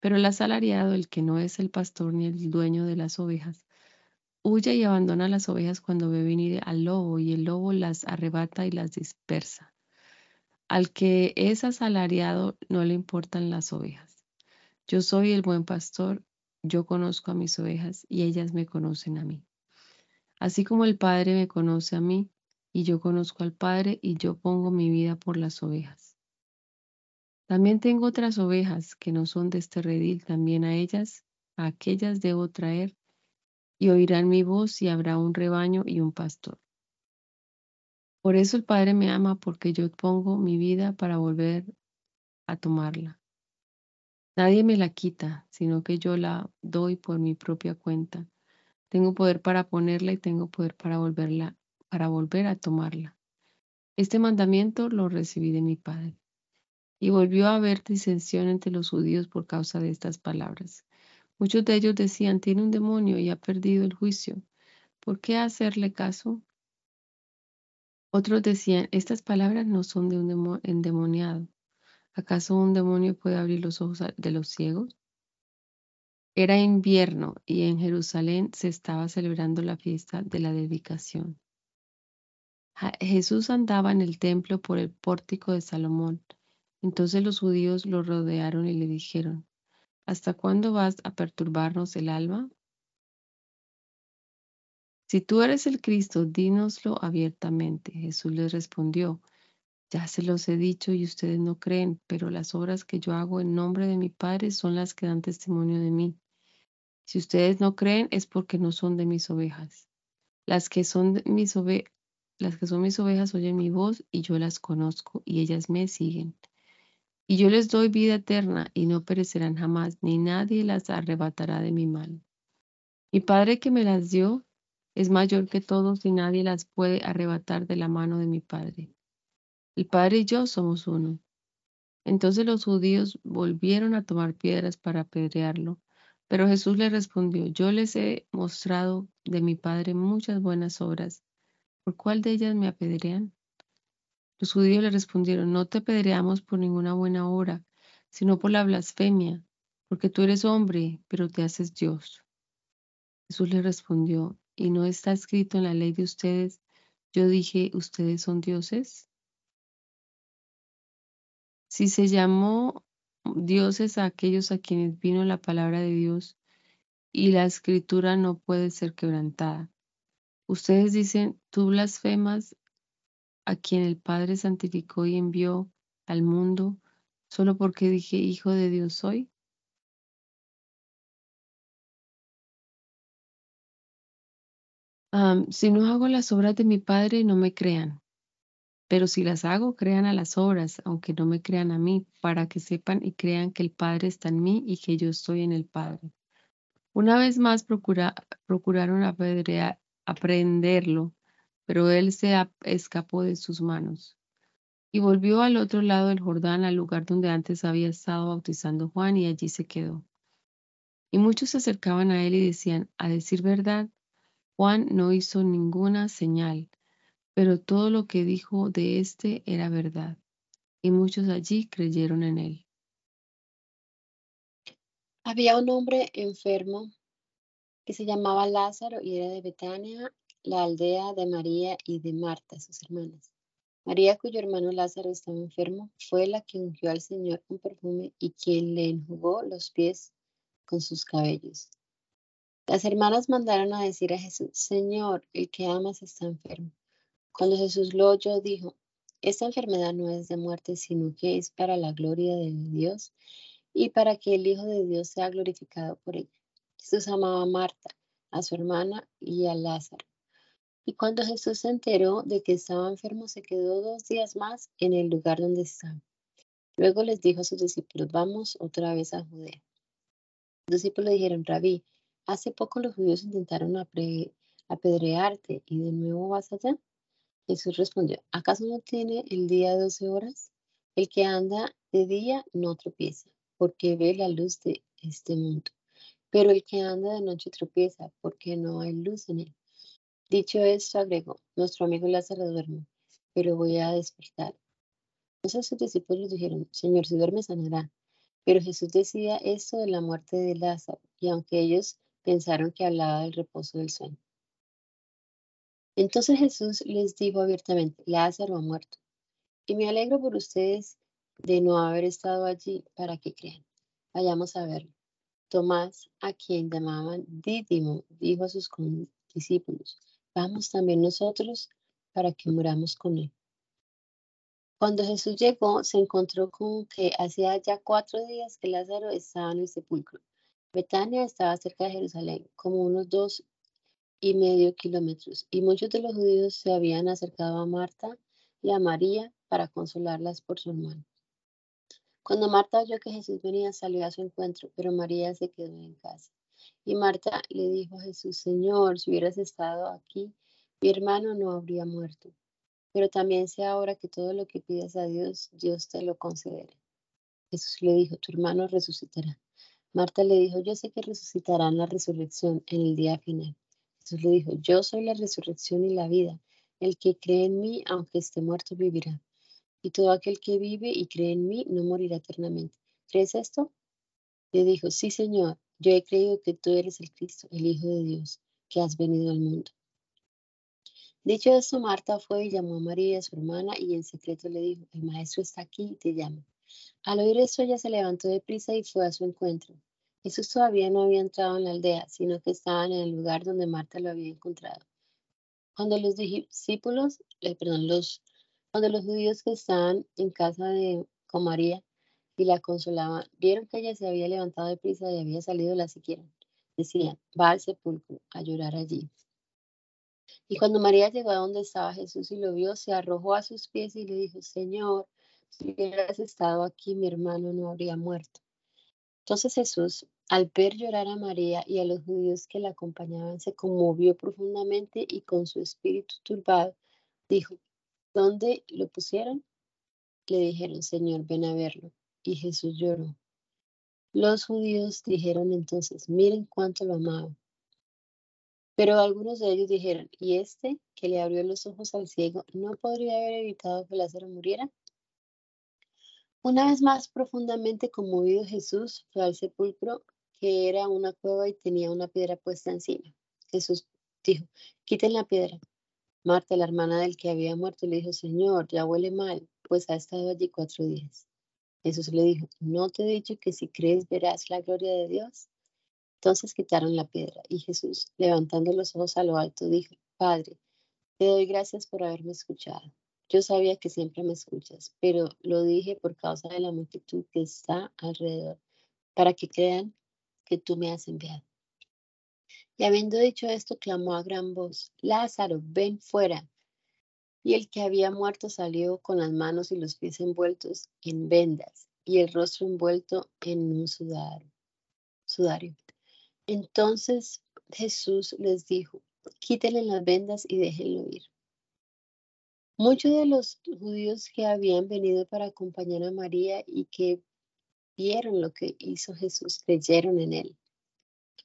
Pero el asalariado, el que no es el pastor ni el dueño de las ovejas, huye y abandona las ovejas cuando ve venir al lobo y el lobo las arrebata y las dispersa. Al que es asalariado no le importan las ovejas. Yo soy el buen pastor, yo conozco a mis ovejas y ellas me conocen a mí. Así como el Padre me conoce a mí y yo conozco al Padre y yo pongo mi vida por las ovejas. También tengo otras ovejas que no son de este redil, también a ellas, a aquellas debo traer, y oirán mi voz y habrá un rebaño y un pastor. Por eso el Padre me ama, porque yo pongo mi vida para volver a tomarla. Nadie me la quita, sino que yo la doy por mi propia cuenta. Tengo poder para ponerla y tengo poder para volverla, para volver a tomarla. Este mandamiento lo recibí de mi Padre. Y volvió a haber disensión entre los judíos por causa de estas palabras. Muchos de ellos decían, tiene un demonio y ha perdido el juicio. ¿Por qué hacerle caso? Otros decían, estas palabras no son de un endemoniado. ¿Acaso un demonio puede abrir los ojos de los ciegos? Era invierno y en Jerusalén se estaba celebrando la fiesta de la dedicación. Jesús andaba en el templo por el pórtico de Salomón. Entonces los judíos lo rodearon y le dijeron, ¿Hasta cuándo vas a perturbarnos el alma? Si tú eres el Cristo, dínoslo abiertamente. Jesús les respondió, ya se los he dicho y ustedes no creen, pero las obras que yo hago en nombre de mi Padre son las que dan testimonio de mí. Si ustedes no creen es porque no son de mis ovejas. Las que son mis las que son mis ovejas oyen mi voz y yo las conozco y ellas me siguen. Y yo les doy vida eterna y no perecerán jamás, ni nadie las arrebatará de mi mano. Mi Padre que me las dio es mayor que todos y nadie las puede arrebatar de la mano de mi Padre. El Padre y yo somos uno. Entonces los judíos volvieron a tomar piedras para apedrearlo, pero Jesús le respondió, yo les he mostrado de mi Padre muchas buenas obras. ¿Por cuál de ellas me apedrean? Los judíos le respondieron, no te apedreamos por ninguna buena obra, sino por la blasfemia, porque tú eres hombre, pero te haces Dios. Jesús le respondió, ¿y no está escrito en la ley de ustedes, yo dije, ustedes son dioses? Si se llamó dioses a aquellos a quienes vino la palabra de Dios y la escritura no puede ser quebrantada. Ustedes dicen, tú blasfemas a quien el Padre santificó y envió al mundo solo porque dije, Hijo de Dios soy. Si no hago las obras de mi Padre, no me crean. Pero si las hago, crean a las obras, aunque no me crean a mí, para que sepan y crean que el Padre está en mí y que yo estoy en el Padre. Una vez más procuraron aprenderlo, pero él se escapó de sus manos. Y volvió al otro lado del Jordán, al lugar donde antes había estado bautizando Juan, y allí se quedó. Y muchos se acercaban a él y decían, a decir verdad, Juan no hizo ninguna señal pero todo lo que dijo de éste era verdad, y muchos allí creyeron en él. Había un hombre enfermo que se llamaba Lázaro y era de Betania, la aldea de María y de Marta, sus hermanas. María, cuyo hermano Lázaro estaba enfermo, fue la que ungió al Señor con perfume y quien le enjugó los pies con sus cabellos. Las hermanas mandaron a decir a Jesús, Señor, el que amas está enfermo. Cuando Jesús lo oyó, dijo, esta enfermedad no es de muerte, sino que es para la gloria de Dios y para que el Hijo de Dios sea glorificado por ella. Jesús amaba a Marta, a su hermana y a Lázaro. Y cuando Jesús se enteró de que estaba enfermo, se quedó dos días más en el lugar donde estaba. Luego les dijo a sus discípulos, vamos otra vez a Judea. Los discípulos dijeron, Rabí, hace poco los judíos intentaron apedrearte y de nuevo vas allá. Jesús respondió, ¿acaso no tiene el día doce horas? El que anda de día no tropieza, porque ve la luz de este mundo. Pero el que anda de noche tropieza, porque no hay luz en él. Dicho esto, agregó, nuestro amigo Lázaro duerme, pero voy a despertar. Entonces sus discípulos dijeron, Señor, si duerme sanará. Pero Jesús decía esto de la muerte de Lázaro, y aunque ellos pensaron que hablaba del reposo del sueño. Entonces Jesús les dijo abiertamente, Lázaro ha muerto. Y me alegro por ustedes de no haber estado allí para que crean. Vayamos a verlo. Tomás, a quien llamaban Dídimo, dijo a sus discípulos, vamos también nosotros para que muramos con él. Cuando Jesús llegó, se encontró con que hacía ya cuatro días que Lázaro estaba en el sepulcro. Betania estaba cerca de Jerusalén, como unos dos y medio kilómetros, y muchos de los judíos se habían acercado a Marta y a María para consolarlas por su hermano. Cuando Marta oyó que Jesús venía, salió a su encuentro, pero María se quedó en casa. Y Marta le dijo a Jesús, Señor, si hubieras estado aquí, mi hermano no habría muerto. Pero también sé ahora que todo lo que pidas a Dios, Dios te lo concederá. Jesús le dijo, tu hermano resucitará. Marta le dijo, yo sé que resucitará en la resurrección en el día final. Jesús le dijo, yo soy la resurrección y la vida. El que cree en mí, aunque esté muerto, vivirá. Y todo aquel que vive y cree en mí, no morirá eternamente. ¿Crees esto? Le dijo, sí, Señor, yo he creído que tú eres el Cristo, el Hijo de Dios, que has venido al mundo. Dicho esto, Marta fue y llamó a María, su hermana, y en secreto le dijo, el maestro está aquí y te llama. Al oír esto, ella se levantó de prisa y fue a su encuentro. Jesús todavía no había entrado en la aldea, sino que estaba en el lugar donde Marta lo había encontrado. Cuando los discípulos, eh, perdón, los, cuando los judíos que estaban en casa de con María y la consolaban, vieron que ella se había levantado de prisa y había salido, la siguieron. Decían, va al sepulcro a llorar allí. Y cuando María llegó a donde estaba Jesús y lo vio, se arrojó a sus pies y le dijo, Señor, si hubieras estado aquí, mi hermano no habría muerto. Entonces Jesús, al ver llorar a María y a los judíos que la acompañaban, se conmovió profundamente y con su espíritu turbado dijo, ¿dónde lo pusieron? Le dijeron, Señor, ven a verlo. Y Jesús lloró. Los judíos dijeron entonces, miren cuánto lo amaba. Pero algunos de ellos dijeron, ¿y este que le abrió los ojos al ciego no podría haber evitado que Lázaro muriera? Una vez más profundamente conmovido Jesús fue al sepulcro, que era una cueva y tenía una piedra puesta encima. Jesús dijo, quiten la piedra. Marta, la hermana del que había muerto, le dijo, Señor, ya huele mal, pues ha estado allí cuatro días. Jesús le dijo, ¿no te he dicho que si crees verás la gloria de Dios? Entonces quitaron la piedra y Jesús, levantando los ojos a lo alto, dijo, Padre, te doy gracias por haberme escuchado. Yo sabía que siempre me escuchas, pero lo dije por causa de la multitud que está alrededor, para que crean que tú me has enviado. Y habiendo dicho esto, clamó a gran voz, Lázaro, ven fuera. Y el que había muerto salió con las manos y los pies envueltos en vendas y el rostro envuelto en un sudario. sudario. Entonces Jesús les dijo, quítenle las vendas y déjenlo ir. Muchos de los judíos que habían venido para acompañar a María y que vieron lo que hizo Jesús creyeron en él.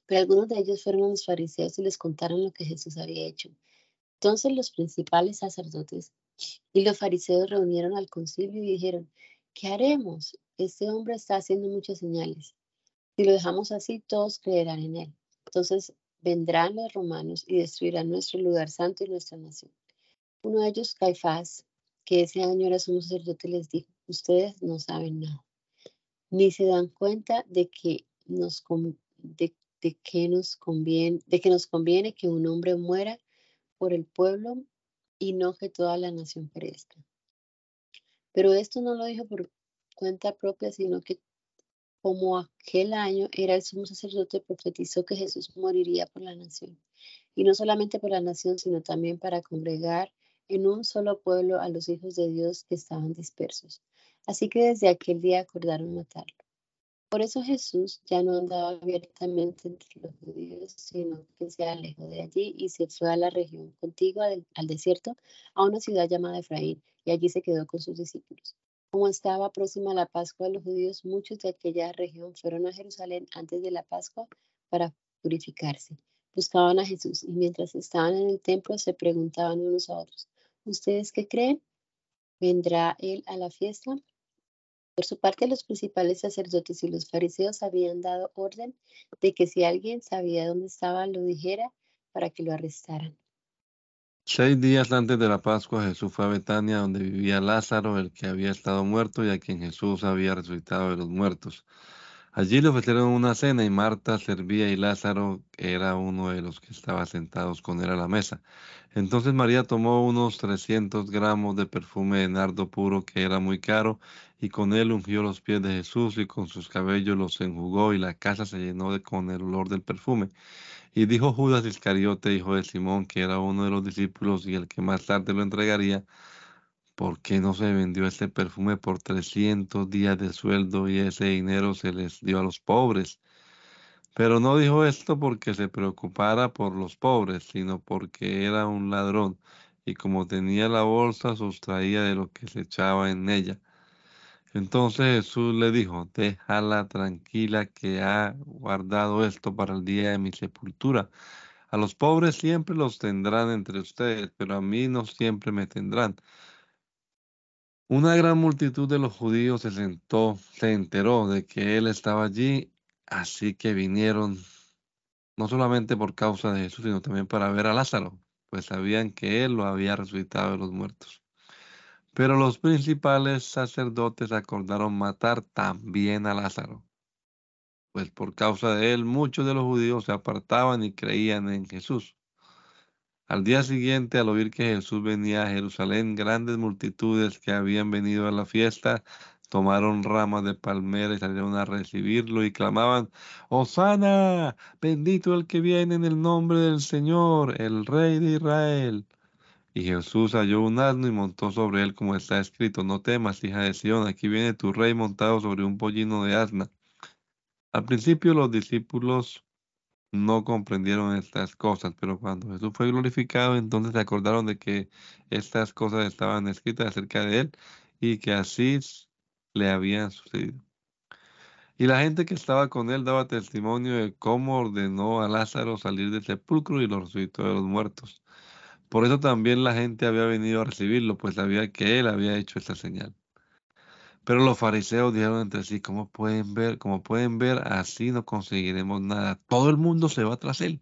Pero algunos de ellos fueron los fariseos y les contaron lo que Jesús había hecho. Entonces los principales sacerdotes y los fariseos reunieron al concilio y dijeron, ¿qué haremos? Este hombre está haciendo muchas señales. Si lo dejamos así, todos creerán en él. Entonces vendrán los romanos y destruirán nuestro lugar santo y nuestra nación. Uno de ellos, Caifás, que ese año era sumo sacerdote, les dijo, ustedes no saben nada, ni se dan cuenta de que nos, de, que nos conviene, de que nos conviene que un hombre muera por el pueblo y no que toda la nación perezca. Pero esto no lo dijo por cuenta propia, sino que como aquel año era el sumo sacerdote, profetizó que Jesús moriría por la nación. Y no solamente por la nación, sino también para congregar en un solo pueblo a los hijos de Dios que estaban dispersos. Así que desde aquel día acordaron matarlo. Por eso Jesús ya no andaba abiertamente entre los judíos, sino que se alejó de allí y se fue a la región contigua al desierto, a una ciudad llamada Efraín, y allí se quedó con sus discípulos. Como estaba próxima la Pascua de los judíos, muchos de aquella región fueron a Jerusalén antes de la Pascua para purificarse. Buscaban a Jesús y mientras estaban en el templo se preguntaban unos a otros, ¿ustedes qué creen? ¿Vendrá él a la fiesta? Por su parte, los principales sacerdotes y los fariseos habían dado orden de que si alguien sabía dónde estaba, lo dijera para que lo arrestaran. Seis días antes de la Pascua, Jesús fue a Betania, donde vivía Lázaro, el que había estado muerto y a quien Jesús había resucitado de los muertos. Allí le ofrecieron una cena y Marta servía y Lázaro era uno de los que estaba sentados con él a la mesa. Entonces María tomó unos 300 gramos de perfume de nardo puro que era muy caro y con él ungió los pies de Jesús y con sus cabellos los enjugó y la casa se llenó de, con el olor del perfume. Y dijo Judas Iscariote, hijo de Simón, que era uno de los discípulos y el que más tarde lo entregaría, ¿por qué no se vendió este perfume por 300 días de sueldo y ese dinero se les dio a los pobres? Pero no dijo esto porque se preocupara por los pobres, sino porque era un ladrón y como tenía la bolsa sustraía de lo que se echaba en ella. Entonces Jesús le dijo, déjala tranquila que ha guardado esto para el día de mi sepultura. A los pobres siempre los tendrán entre ustedes, pero a mí no siempre me tendrán. Una gran multitud de los judíos se sentó, se enteró de que él estaba allí, así que vinieron no solamente por causa de Jesús, sino también para ver a Lázaro, pues sabían que él lo había resucitado de los muertos. Pero los principales sacerdotes acordaron matar también a Lázaro, pues por causa de él muchos de los judíos se apartaban y creían en Jesús. Al día siguiente, al oír que Jesús venía a Jerusalén, grandes multitudes que habían venido a la fiesta tomaron ramas de palmera y salieron a recibirlo y clamaban, Hosanna, bendito el que viene en el nombre del Señor, el Rey de Israel. Y Jesús halló un asno y montó sobre él como está escrito, no temas, hija de Sión, aquí viene tu rey montado sobre un pollino de asna. Al principio los discípulos no comprendieron estas cosas, pero cuando Jesús fue glorificado, entonces se acordaron de que estas cosas estaban escritas acerca de él y que así le habían sucedido. Y la gente que estaba con él daba testimonio de cómo ordenó a Lázaro salir del sepulcro y lo resucitó de los muertos. Por eso también la gente había venido a recibirlo, pues sabía que él había hecho esta señal. Pero los fariseos dijeron entre sí, ¿cómo pueden ver? Como pueden ver, así no conseguiremos nada. Todo el mundo se va tras él.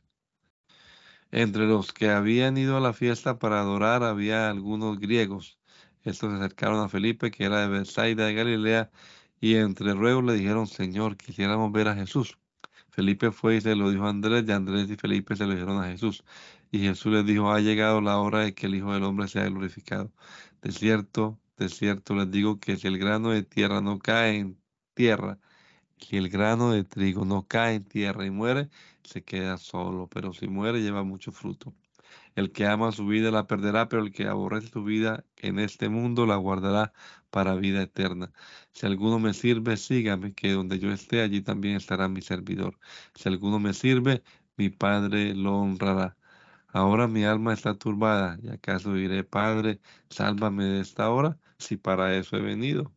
Entre los que habían ido a la fiesta para adorar había algunos griegos. Estos se acercaron a Felipe, que era de Bethsaida de Galilea, y entre ruegos le dijeron, Señor, quisiéramos ver a Jesús. Felipe fue y se lo dijo a Andrés, y Andrés y Felipe se lo dijeron a Jesús. Y Jesús les dijo, ha llegado la hora de que el Hijo del Hombre sea glorificado. De cierto, de cierto les digo que si el grano de tierra no cae en tierra, si el grano de trigo no cae en tierra y muere, se queda solo, pero si muere lleva mucho fruto. El que ama su vida la perderá, pero el que aborrece su vida en este mundo la guardará para vida eterna. Si alguno me sirve, sígame, que donde yo esté, allí también estará mi servidor. Si alguno me sirve, mi Padre lo honrará. Ahora mi alma está turbada, y acaso diré, Padre, sálvame de esta hora, si para eso he venido.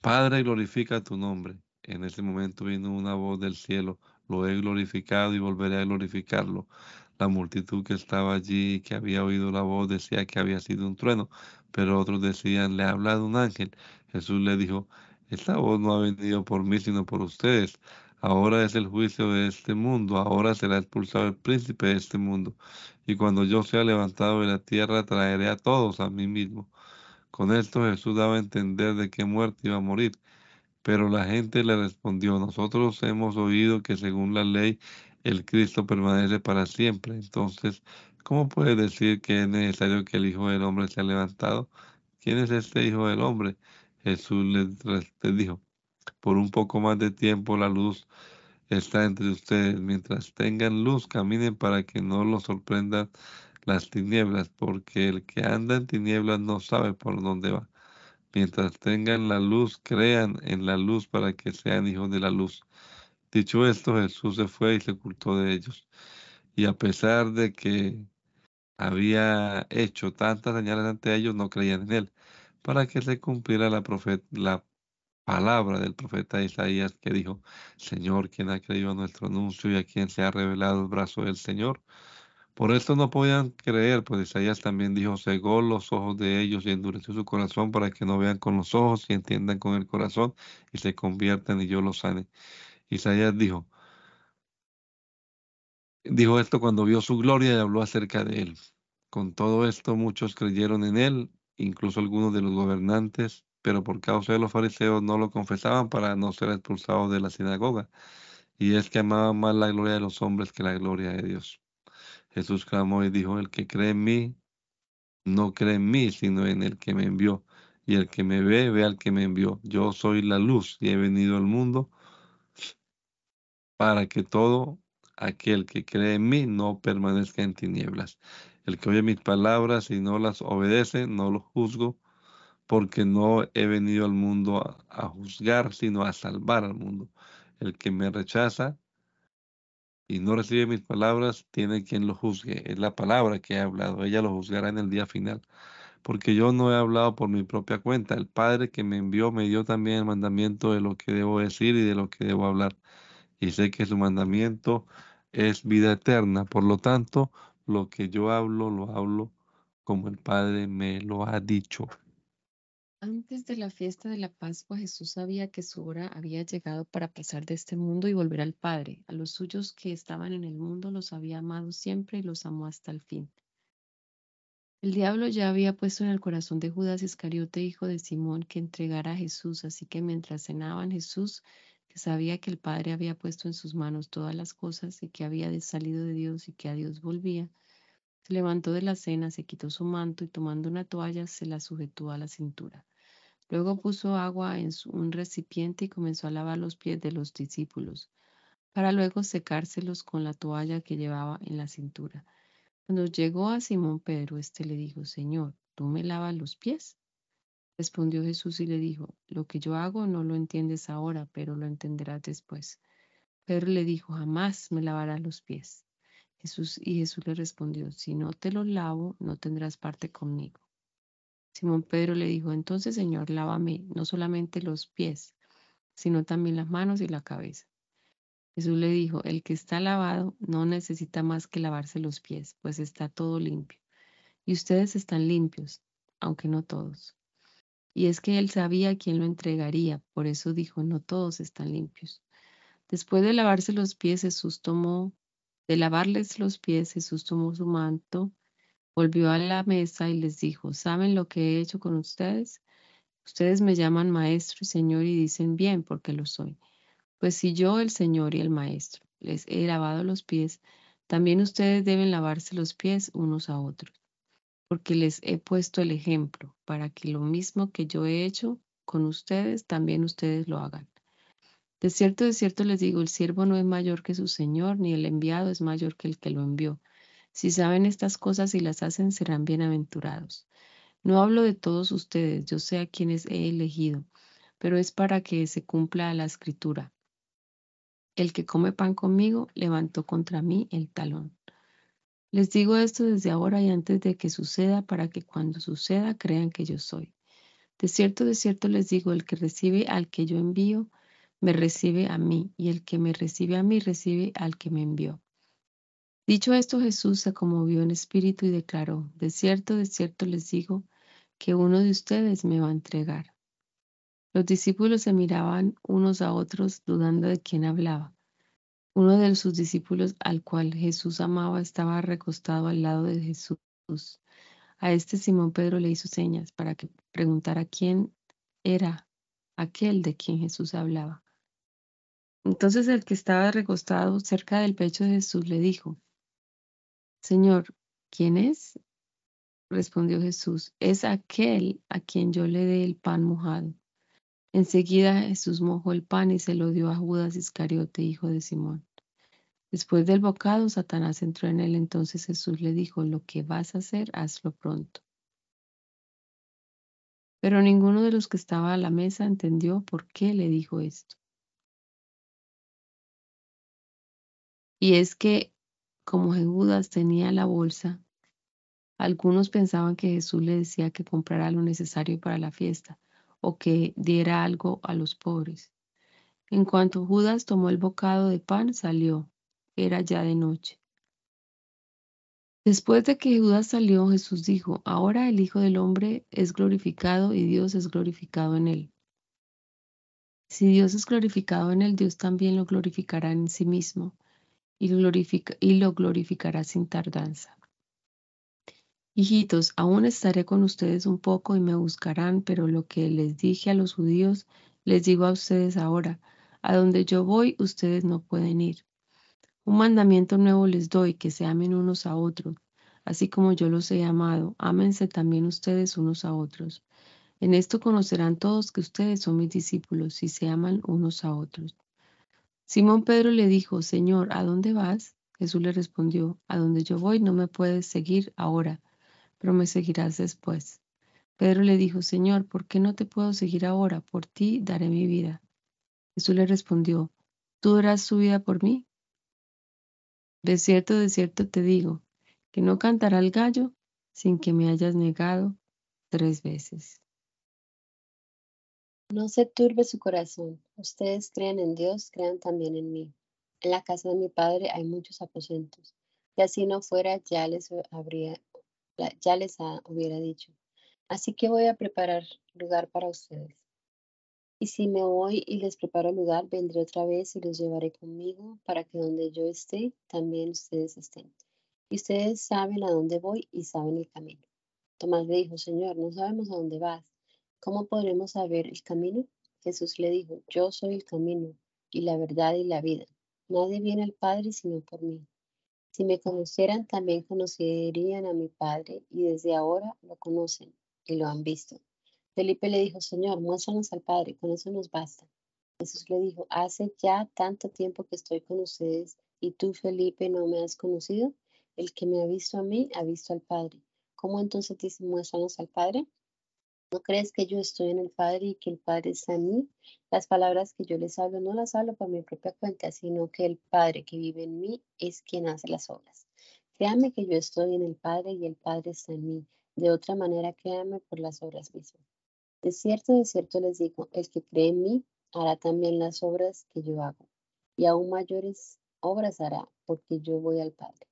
Padre, glorifica tu nombre. En ese momento vino una voz del cielo, lo he glorificado y volveré a glorificarlo. La multitud que estaba allí y que había oído la voz decía que había sido un trueno, pero otros decían, le ha hablado un ángel. Jesús le dijo, esta voz no ha venido por mí, sino por ustedes. Ahora es el juicio de este mundo, ahora será expulsado el príncipe de este mundo. Y cuando yo sea levantado de la tierra, traeré a todos a mí mismo. Con esto Jesús daba a entender de qué muerte iba a morir. Pero la gente le respondió, nosotros hemos oído que según la ley el Cristo permanece para siempre. Entonces, ¿cómo puede decir que es necesario que el Hijo del Hombre sea levantado? ¿Quién es este Hijo del Hombre? Jesús les dijo, por un poco más de tiempo la luz está entre ustedes. Mientras tengan luz, caminen para que no los sorprendan las tinieblas, porque el que anda en tinieblas no sabe por dónde va. Mientras tengan la luz, crean en la luz para que sean hijos de la luz. Dicho esto, Jesús se fue y se ocultó de ellos. Y a pesar de que había hecho tantas señales ante ellos, no creían en él, para que se cumpliera la, la palabra del profeta Isaías que dijo, Señor, ¿quién ha creído a nuestro anuncio y a quien se ha revelado el brazo del Señor? Por esto no podían creer, pues Isaías también dijo, cegó los ojos de ellos y endureció su corazón para que no vean con los ojos y entiendan con el corazón y se conviertan y yo los sane. Isaías dijo, dijo esto cuando vio su gloria y habló acerca de él. Con todo esto muchos creyeron en él, incluso algunos de los gobernantes pero por causa de los fariseos no lo confesaban para no ser expulsados de la sinagoga. Y es que amaban más la gloria de los hombres que la gloria de Dios. Jesús clamó y dijo, el que cree en mí, no cree en mí, sino en el que me envió. Y el que me ve, ve al que me envió. Yo soy la luz y he venido al mundo para que todo aquel que cree en mí no permanezca en tinieblas. El que oye mis palabras y no las obedece, no lo juzgo, porque no he venido al mundo a, juzgar, sino a salvar al mundo. El que me rechaza y no recibe mis palabras, tiene quien lo juzgue. Es la palabra que he hablado. Ella lo juzgará en el día final. Porque yo no he hablado por mi propia cuenta. El Padre que me envió me dio también el mandamiento de lo que debo decir y de lo que debo hablar. Y sé que su mandamiento es vida eterna. Por lo tanto, lo que yo hablo, lo hablo como el Padre me lo ha dicho. Antes de la fiesta de la Pascua, Jesús sabía que su hora había llegado para pasar de este mundo y volver al Padre. A los suyos que estaban en el mundo los había amado siempre y los amó hasta el fin. El diablo ya había puesto en el corazón de Judas Iscariote, hijo de Simón, que entregara a Jesús, así que mientras cenaban Jesús, que sabía que el Padre había puesto en sus manos todas las cosas y que había salido de Dios y que a Dios volvía, Levantó de la cena, se quitó su manto y tomando una toalla se la sujetó a la cintura. Luego puso agua en un recipiente y comenzó a lavar los pies de los discípulos, para luego secárselos con la toalla que llevaba en la cintura. Cuando llegó a Simón Pedro, éste le dijo, Señor, ¿tú me lavas los pies? Respondió Jesús y le dijo, Lo que yo hago no lo entiendes ahora, pero lo entenderás después. Pedro le dijo, Jamás me lavarás los pies. Jesús y Jesús le respondió, Si no te los lavo, no tendrás parte conmigo. Simón Pedro le dijo, Entonces, Señor, lávame no solamente los pies, sino también las manos y la cabeza. Jesús le dijo, El que está lavado no necesita más que lavarse los pies, pues está todo limpio. Y ustedes están limpios, aunque no todos. Y es que él sabía quién lo entregaría, por eso dijo, no todos están limpios. Después de lavarse los pies, Jesús tomó, de lavarles los pies, Jesús tomó su manto, volvió a la mesa y les dijo, ¿saben lo que he hecho con ustedes? Ustedes me llaman maestro y señor y dicen bien, porque lo soy. Pues si yo, el señor y el maestro, les he lavado los pies, también ustedes deben lavarse los pies unos a otros porque les he puesto el ejemplo para que lo mismo que yo he hecho con ustedes, también ustedes lo hagan. De cierto, de cierto les digo, el siervo no es mayor que su Señor, ni el enviado es mayor que el que lo envió. Si saben estas cosas y las hacen, serán bienaventurados. No hablo de todos ustedes, yo sé a quienes he elegido, pero es para que se cumpla la escritura. El que come pan conmigo levantó contra mí el talón. Les digo esto desde ahora y antes de que suceda, para que cuando suceda crean que yo soy. De cierto, de cierto les digo, el que recibe al que yo envío, me recibe a mí, y el que me recibe a mí, recibe al que me envió. Dicho esto, Jesús se conmovió en espíritu y declaró, de cierto, de cierto les digo, que uno de ustedes me va a entregar. Los discípulos se miraban unos a otros dudando de quién hablaba. Uno de sus discípulos, al cual Jesús amaba, estaba recostado al lado de Jesús. A este Simón Pedro le hizo señas para que preguntara quién era aquel de quien Jesús hablaba. Entonces el que estaba recostado cerca del pecho de Jesús le dijo, Señor, ¿quién es? Respondió Jesús, es aquel a quien yo le dé el pan mojado. Enseguida Jesús mojó el pan y se lo dio a Judas Iscariote, hijo de Simón. Después del bocado, Satanás entró en él. Entonces Jesús le dijo, lo que vas a hacer, hazlo pronto. Pero ninguno de los que estaba a la mesa entendió por qué le dijo esto. Y es que, como Judas tenía la bolsa, algunos pensaban que Jesús le decía que comprara lo necesario para la fiesta o que diera algo a los pobres. En cuanto Judas tomó el bocado de pan, salió. Era ya de noche. Después de que Judas salió, Jesús dijo, ahora el Hijo del Hombre es glorificado y Dios es glorificado en él. Si Dios es glorificado en él, Dios también lo glorificará en sí mismo y lo, glorificará sin tardanza. Hijitos, aún estaré con ustedes un poco y me buscarán, pero lo que les dije a los judíos, les digo a ustedes ahora, a donde yo voy, ustedes no pueden ir. Un mandamiento nuevo les doy, que se amen unos a otros, así como yo los he amado, ámense también ustedes unos a otros. En esto conocerán todos que ustedes son mis discípulos, si se aman unos a otros. Simón Pedro le dijo, Señor, ¿a dónde vas? Jesús le respondió, A donde yo voy no me puedes seguir ahora pero me seguirás después. Pedro le dijo, Señor, ¿por qué no te puedo seguir ahora? Por ti daré mi vida. Jesús le respondió, ¿tú darás tu vida por mí? De cierto, de cierto te digo, que no cantará el gallo sin que me hayas negado tres veces. No se turbe su corazón. Ustedes creen en Dios, crean también en mí. En la casa de mi padre hay muchos aposentos. Si así no fuera, ya les habría ya les hubiera dicho. Así que voy a preparar lugar para ustedes. Y si me voy y les preparo lugar, vendré otra vez y los llevaré conmigo para que donde yo esté, también ustedes estén. Y ustedes saben a dónde voy y saben el camino. Tomás le dijo, Señor, no sabemos a dónde vas. ¿Cómo podremos saber el camino? Jesús le dijo, yo soy el camino y la verdad y la vida. Nadie viene al Padre sino por mí. Si me conocieran, también conocerían a mi Padre, y desde ahora lo conocen y lo han visto. Felipe le dijo, Señor, muéstranos al Padre, con eso nos basta. Jesús le dijo, hace ya tanto tiempo que estoy con ustedes, y tú, Felipe, no me has conocido. El que me ha visto a mí, ha visto al Padre. ¿Cómo entonces dice, muéstranos al Padre? ¿No crees que yo estoy en el Padre y que el Padre está en mí? Las palabras que yo les hablo no las hablo por mi propia cuenta, sino que el Padre que vive en mí es quien hace las obras. Créame que yo estoy en el Padre y el Padre está en mí. De otra manera, créame por las obras mismas. De cierto, de cierto les digo, el que cree en mí hará también las obras que yo hago, y aún mayores obras hará, porque yo voy al Padre.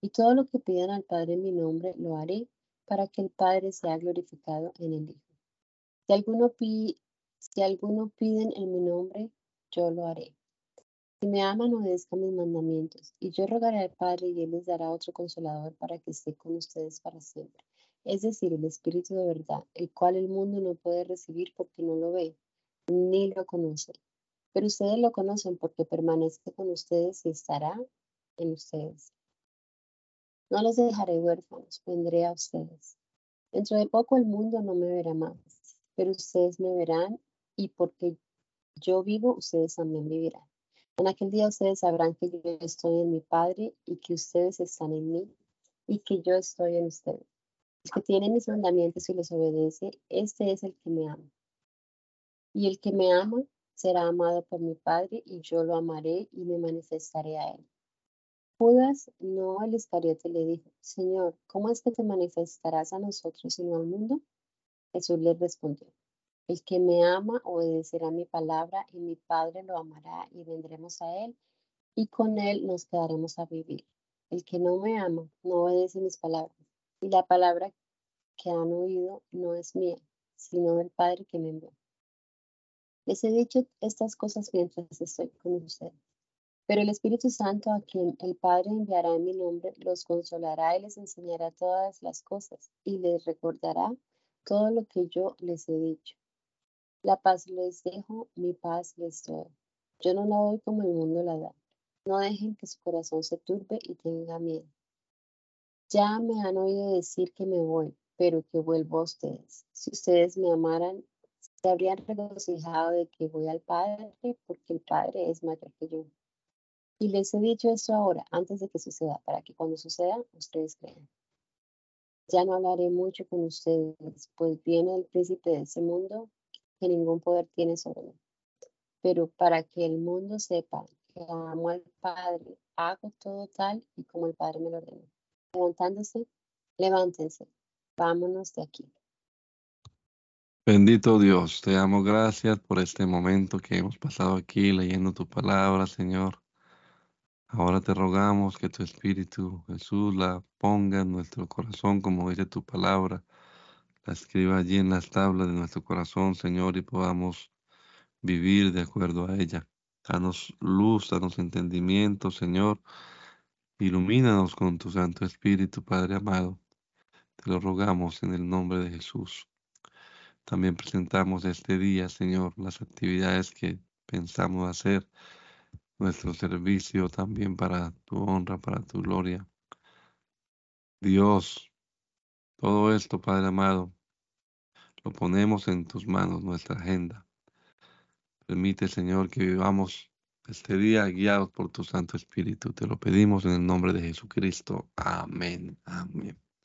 Y todo lo que pidan al Padre en mi nombre, lo haré para que el Padre sea glorificado en el Hijo. Si alguno, si alguno piden en mi nombre, yo lo haré. Si me aman, obedezcan mis mandamientos, y yo rogaré al Padre y Él les dará otro consolador para que esté con ustedes para siempre. Es decir, el Espíritu de verdad, el cual el mundo no puede recibir porque no lo ve, ni lo conoce. Pero ustedes lo conocen porque permanece con ustedes y estará en ustedes. No los dejaré huérfanos, vendré a ustedes. Dentro de poco el mundo no me verá más, pero ustedes me verán y porque yo vivo, ustedes también vivirán. En aquel día ustedes sabrán que yo estoy en mi Padre y que ustedes están en mí y que yo estoy en ustedes. El que tiene mis mandamientos y los obedece, este es el que me ama. Y el que me ama será amado por mi Padre y yo lo amaré y me manifestaré a él. Judas, no el Iscariote, le dijo, Señor, ¿cómo es que te manifestarás a nosotros y no al mundo? Jesús le respondió, el que me ama obedecerá mi palabra y mi Padre lo amará y vendremos a él y con él nos quedaremos a vivir. El que no me ama no obedece mis palabras y la palabra que han oído no es mía, sino del Padre que me envió. Les he dicho estas cosas mientras estoy con ustedes pero el Espíritu Santo, a quien el Padre enviará en mi nombre, los consolará y les enseñará todas las cosas y les recordará todo lo que yo les he dicho. La paz les dejo, mi paz les doy. Yo no la doy como el mundo la da. No dejen que su corazón se turbe y tenga miedo. Ya me han oído decir que me voy, pero que vuelvo a ustedes. Si ustedes me amaran, se habrían regocijado de que voy al Padre, porque el Padre es mayor que yo. Y les he dicho esto ahora, antes de que suceda, para que cuando suceda, ustedes crean. Ya no hablaré mucho con ustedes, pues viene el príncipe de ese mundo que ningún poder tiene sobre mí. Pero para que el mundo sepa que amo al Padre, hago todo tal y como el Padre me lo ordena. Levantándose, levántense, vámonos de aquí. Bendito Dios, te damos gracias por este momento que hemos pasado aquí leyendo tu palabra, Señor. Ahora te rogamos que tu Espíritu Jesús la ponga en nuestro corazón, como dice tu palabra, la escriba allí en las tablas de nuestro corazón, Señor, y podamos vivir de acuerdo a ella. Danos luz, danos entendimiento, Señor. Ilumínanos con tu Santo Espíritu, Padre amado. Te lo rogamos en el nombre de Jesús. También presentamos este día, Señor, las actividades que pensamos hacer nuestro servicio también para tu honra, para tu gloria. Dios, todo esto, Padre amado, lo ponemos en tus manos, nuestra agenda. Permite, Señor, que vivamos este día guiados por tu Santo Espíritu. Te lo pedimos en el nombre de Jesucristo. Amén. Amén.